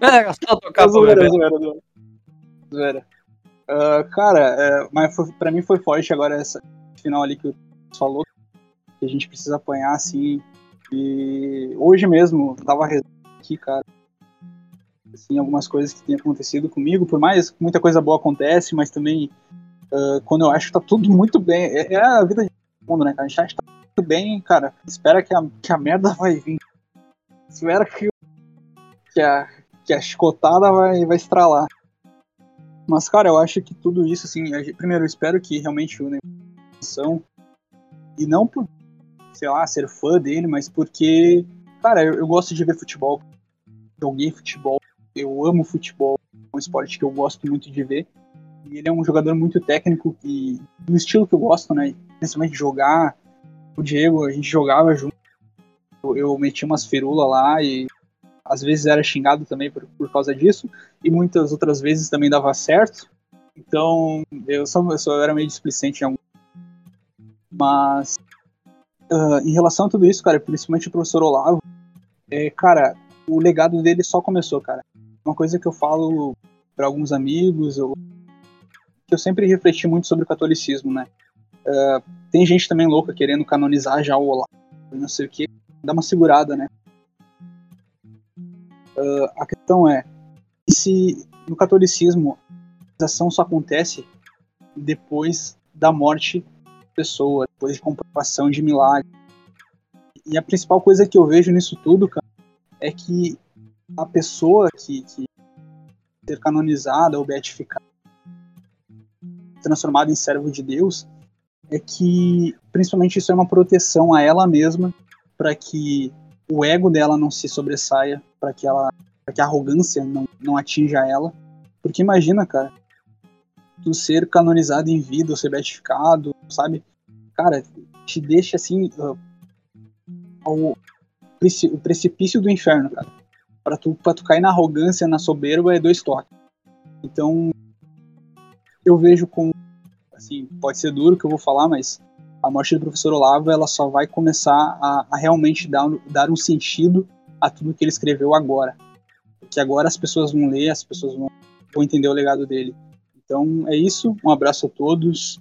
É, é só tocar zoeira, zoeira, zoeira. zoeira. Uh, cara, é, mas foi, pra mim foi forte agora essa final ali que falou que a gente precisa apanhar assim. E hoje mesmo tava aqui, cara. Assim, algumas coisas que têm acontecido comigo, por mais que muita coisa boa acontece, mas também uh, quando eu acho que tá tudo muito bem. É, é a vida de todo mundo, né? A gente acha que tá tudo bem, cara. Espera que a, que a merda vai vir. Espera que, que, a, que a chicotada vai, vai estralar. Mas, cara, eu acho que tudo isso, assim, primeiro, eu espero que realmente o negócio e não por, sei lá, ser fã dele, mas porque, cara, eu, eu gosto de ver futebol. Joguei futebol, eu amo futebol, é um esporte que eu gosto muito de ver. E ele é um jogador muito técnico e do estilo que eu gosto, né? Principalmente jogar. O Diego, a gente jogava junto. Eu, eu metia umas firulas lá e às vezes era xingado também por, por causa disso. E muitas outras vezes também dava certo. Então, eu só, eu só era meio displicente em alguns mas uh, em relação a tudo isso, cara, principalmente o professor Olavo, é, cara, o legado dele só começou, cara. Uma coisa que eu falo para alguns amigos, eu, que eu sempre refleti muito sobre o catolicismo, né? Uh, tem gente também louca querendo canonizar já o Olavo, não sei o que, dá uma segurada, né? Uh, a questão é, se no catolicismo a canonização só acontece depois da morte pessoa, depois de comprovação de milagre. E a principal coisa que eu vejo nisso tudo, cara, é que a pessoa que, que ser canonizada ou beatificada, transformada em servo de Deus, é que principalmente isso é uma proteção a ela mesma para que o ego dela não se sobressaia, para que ela, para que a arrogância não, não atinja ela. Porque imagina, cara, tu ser canonizado em vida, ou ser beatificado, sabe? Cara, te deixa assim uh, ao o precipício do inferno, cara. Pra tu, pra tu cair na arrogância, na soberba, é dois toques. Então, eu vejo com. Assim, pode ser duro que eu vou falar, mas a morte do professor Olavo ela só vai começar a, a realmente dar, dar um sentido a tudo que ele escreveu agora. Porque agora as pessoas vão ler, as pessoas vão, vão entender o legado dele. Então é isso. Um abraço a todos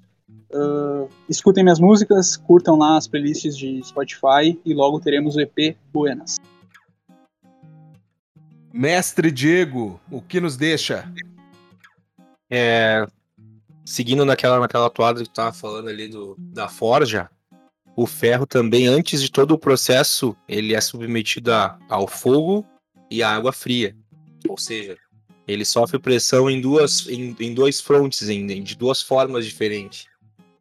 Uh, escutem minhas músicas, curtam lá as playlists de Spotify e logo teremos o EP Buenas. Mestre Diego, o que nos deixa? É, seguindo naquela, naquela toada que tu tava falando ali do, da forja, o ferro também, antes de todo o processo, ele é submetido a, ao fogo e à água fria. Ou seja, ele sofre pressão em duas em, em dois frontes, em, de duas formas diferentes.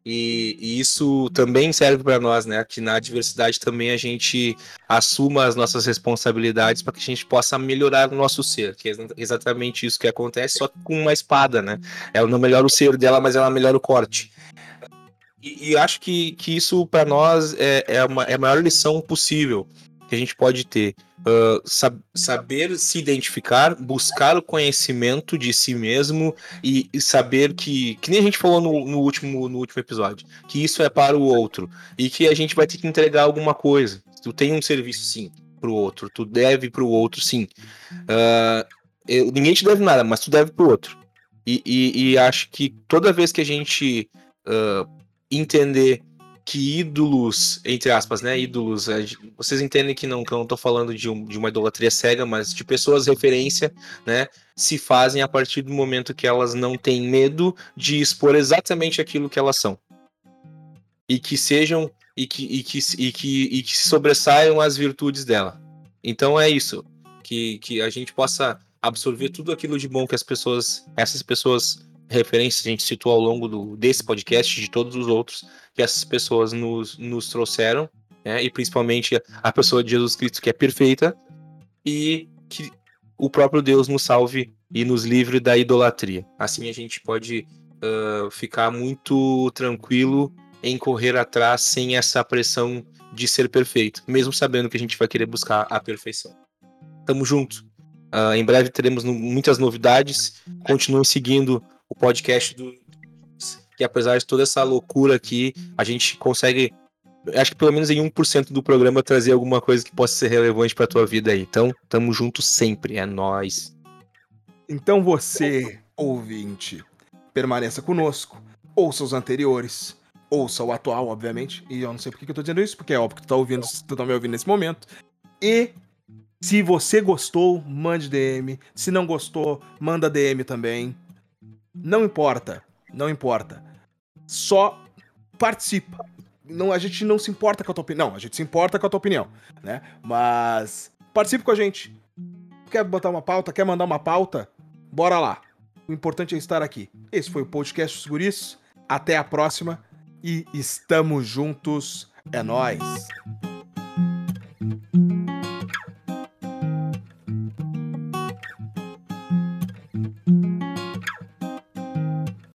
E, e, isso também serve para nós, né? Que na diversidade também a gente assuma as nossas responsabilidades para que a gente possa melhorar o nosso ser, que é exatamente isso que acontece, só com uma espada, né? Ela não melhora o ser dela, mas ela melhora o corte. E, e acho que, que isso para nós é, é, uma, é a maior lição possível que a gente pode ter. Uh, sab saber se identificar, buscar o conhecimento de si mesmo e, e saber que, que nem a gente falou no, no, último, no último episódio, que isso é para o outro e que a gente vai ter que entregar alguma coisa. Tu tem um serviço, sim, para o outro, tu deve para o outro, sim. Uh, eu, ninguém te deve nada, mas tu deve para o outro. E, e, e, acho que toda vez que a gente uh, entender que ídolos, entre aspas, né, ídolos, vocês entendem que não, que eu não tô falando de, um, de uma idolatria cega, mas de pessoas referência, né, se fazem a partir do momento que elas não têm medo de expor exatamente aquilo que elas são. E que sejam, e que, e que, e que, e que sobressaiam as virtudes dela. Então é isso, que, que a gente possa absorver tudo aquilo de bom que as pessoas, essas pessoas referências a gente citou ao longo do, desse podcast, de todos os outros, que essas pessoas nos, nos trouxeram, né? e principalmente a pessoa de Jesus Cristo, que é perfeita, e que o próprio Deus nos salve e nos livre da idolatria. Assim a gente pode uh, ficar muito tranquilo em correr atrás sem essa pressão de ser perfeito, mesmo sabendo que a gente vai querer buscar a perfeição. Tamo junto. Uh, em breve teremos muitas novidades. Continue seguindo o podcast do. Que apesar de toda essa loucura aqui, a gente consegue, acho que pelo menos em 1% do programa, trazer alguma coisa que possa ser relevante pra tua vida aí. Então, tamo junto sempre, é nós. Então você, ouvinte, permaneça conosco, ouça os anteriores, ouça o atual, obviamente, e eu não sei por que eu tô dizendo isso, porque é óbvio que tu tá ouvindo, tu tá me ouvindo nesse momento. E se você gostou, mande DM. Se não gostou, manda DM também. Não importa, não importa. Só participa. Não, a gente não se importa com a tua opinião. Não, a gente se importa com a tua opinião, né? Mas participe com a gente. Quer botar uma pauta? Quer mandar uma pauta? Bora lá. O importante é estar aqui. Esse foi o podcast Seguris. Até a próxima e estamos juntos. É nós.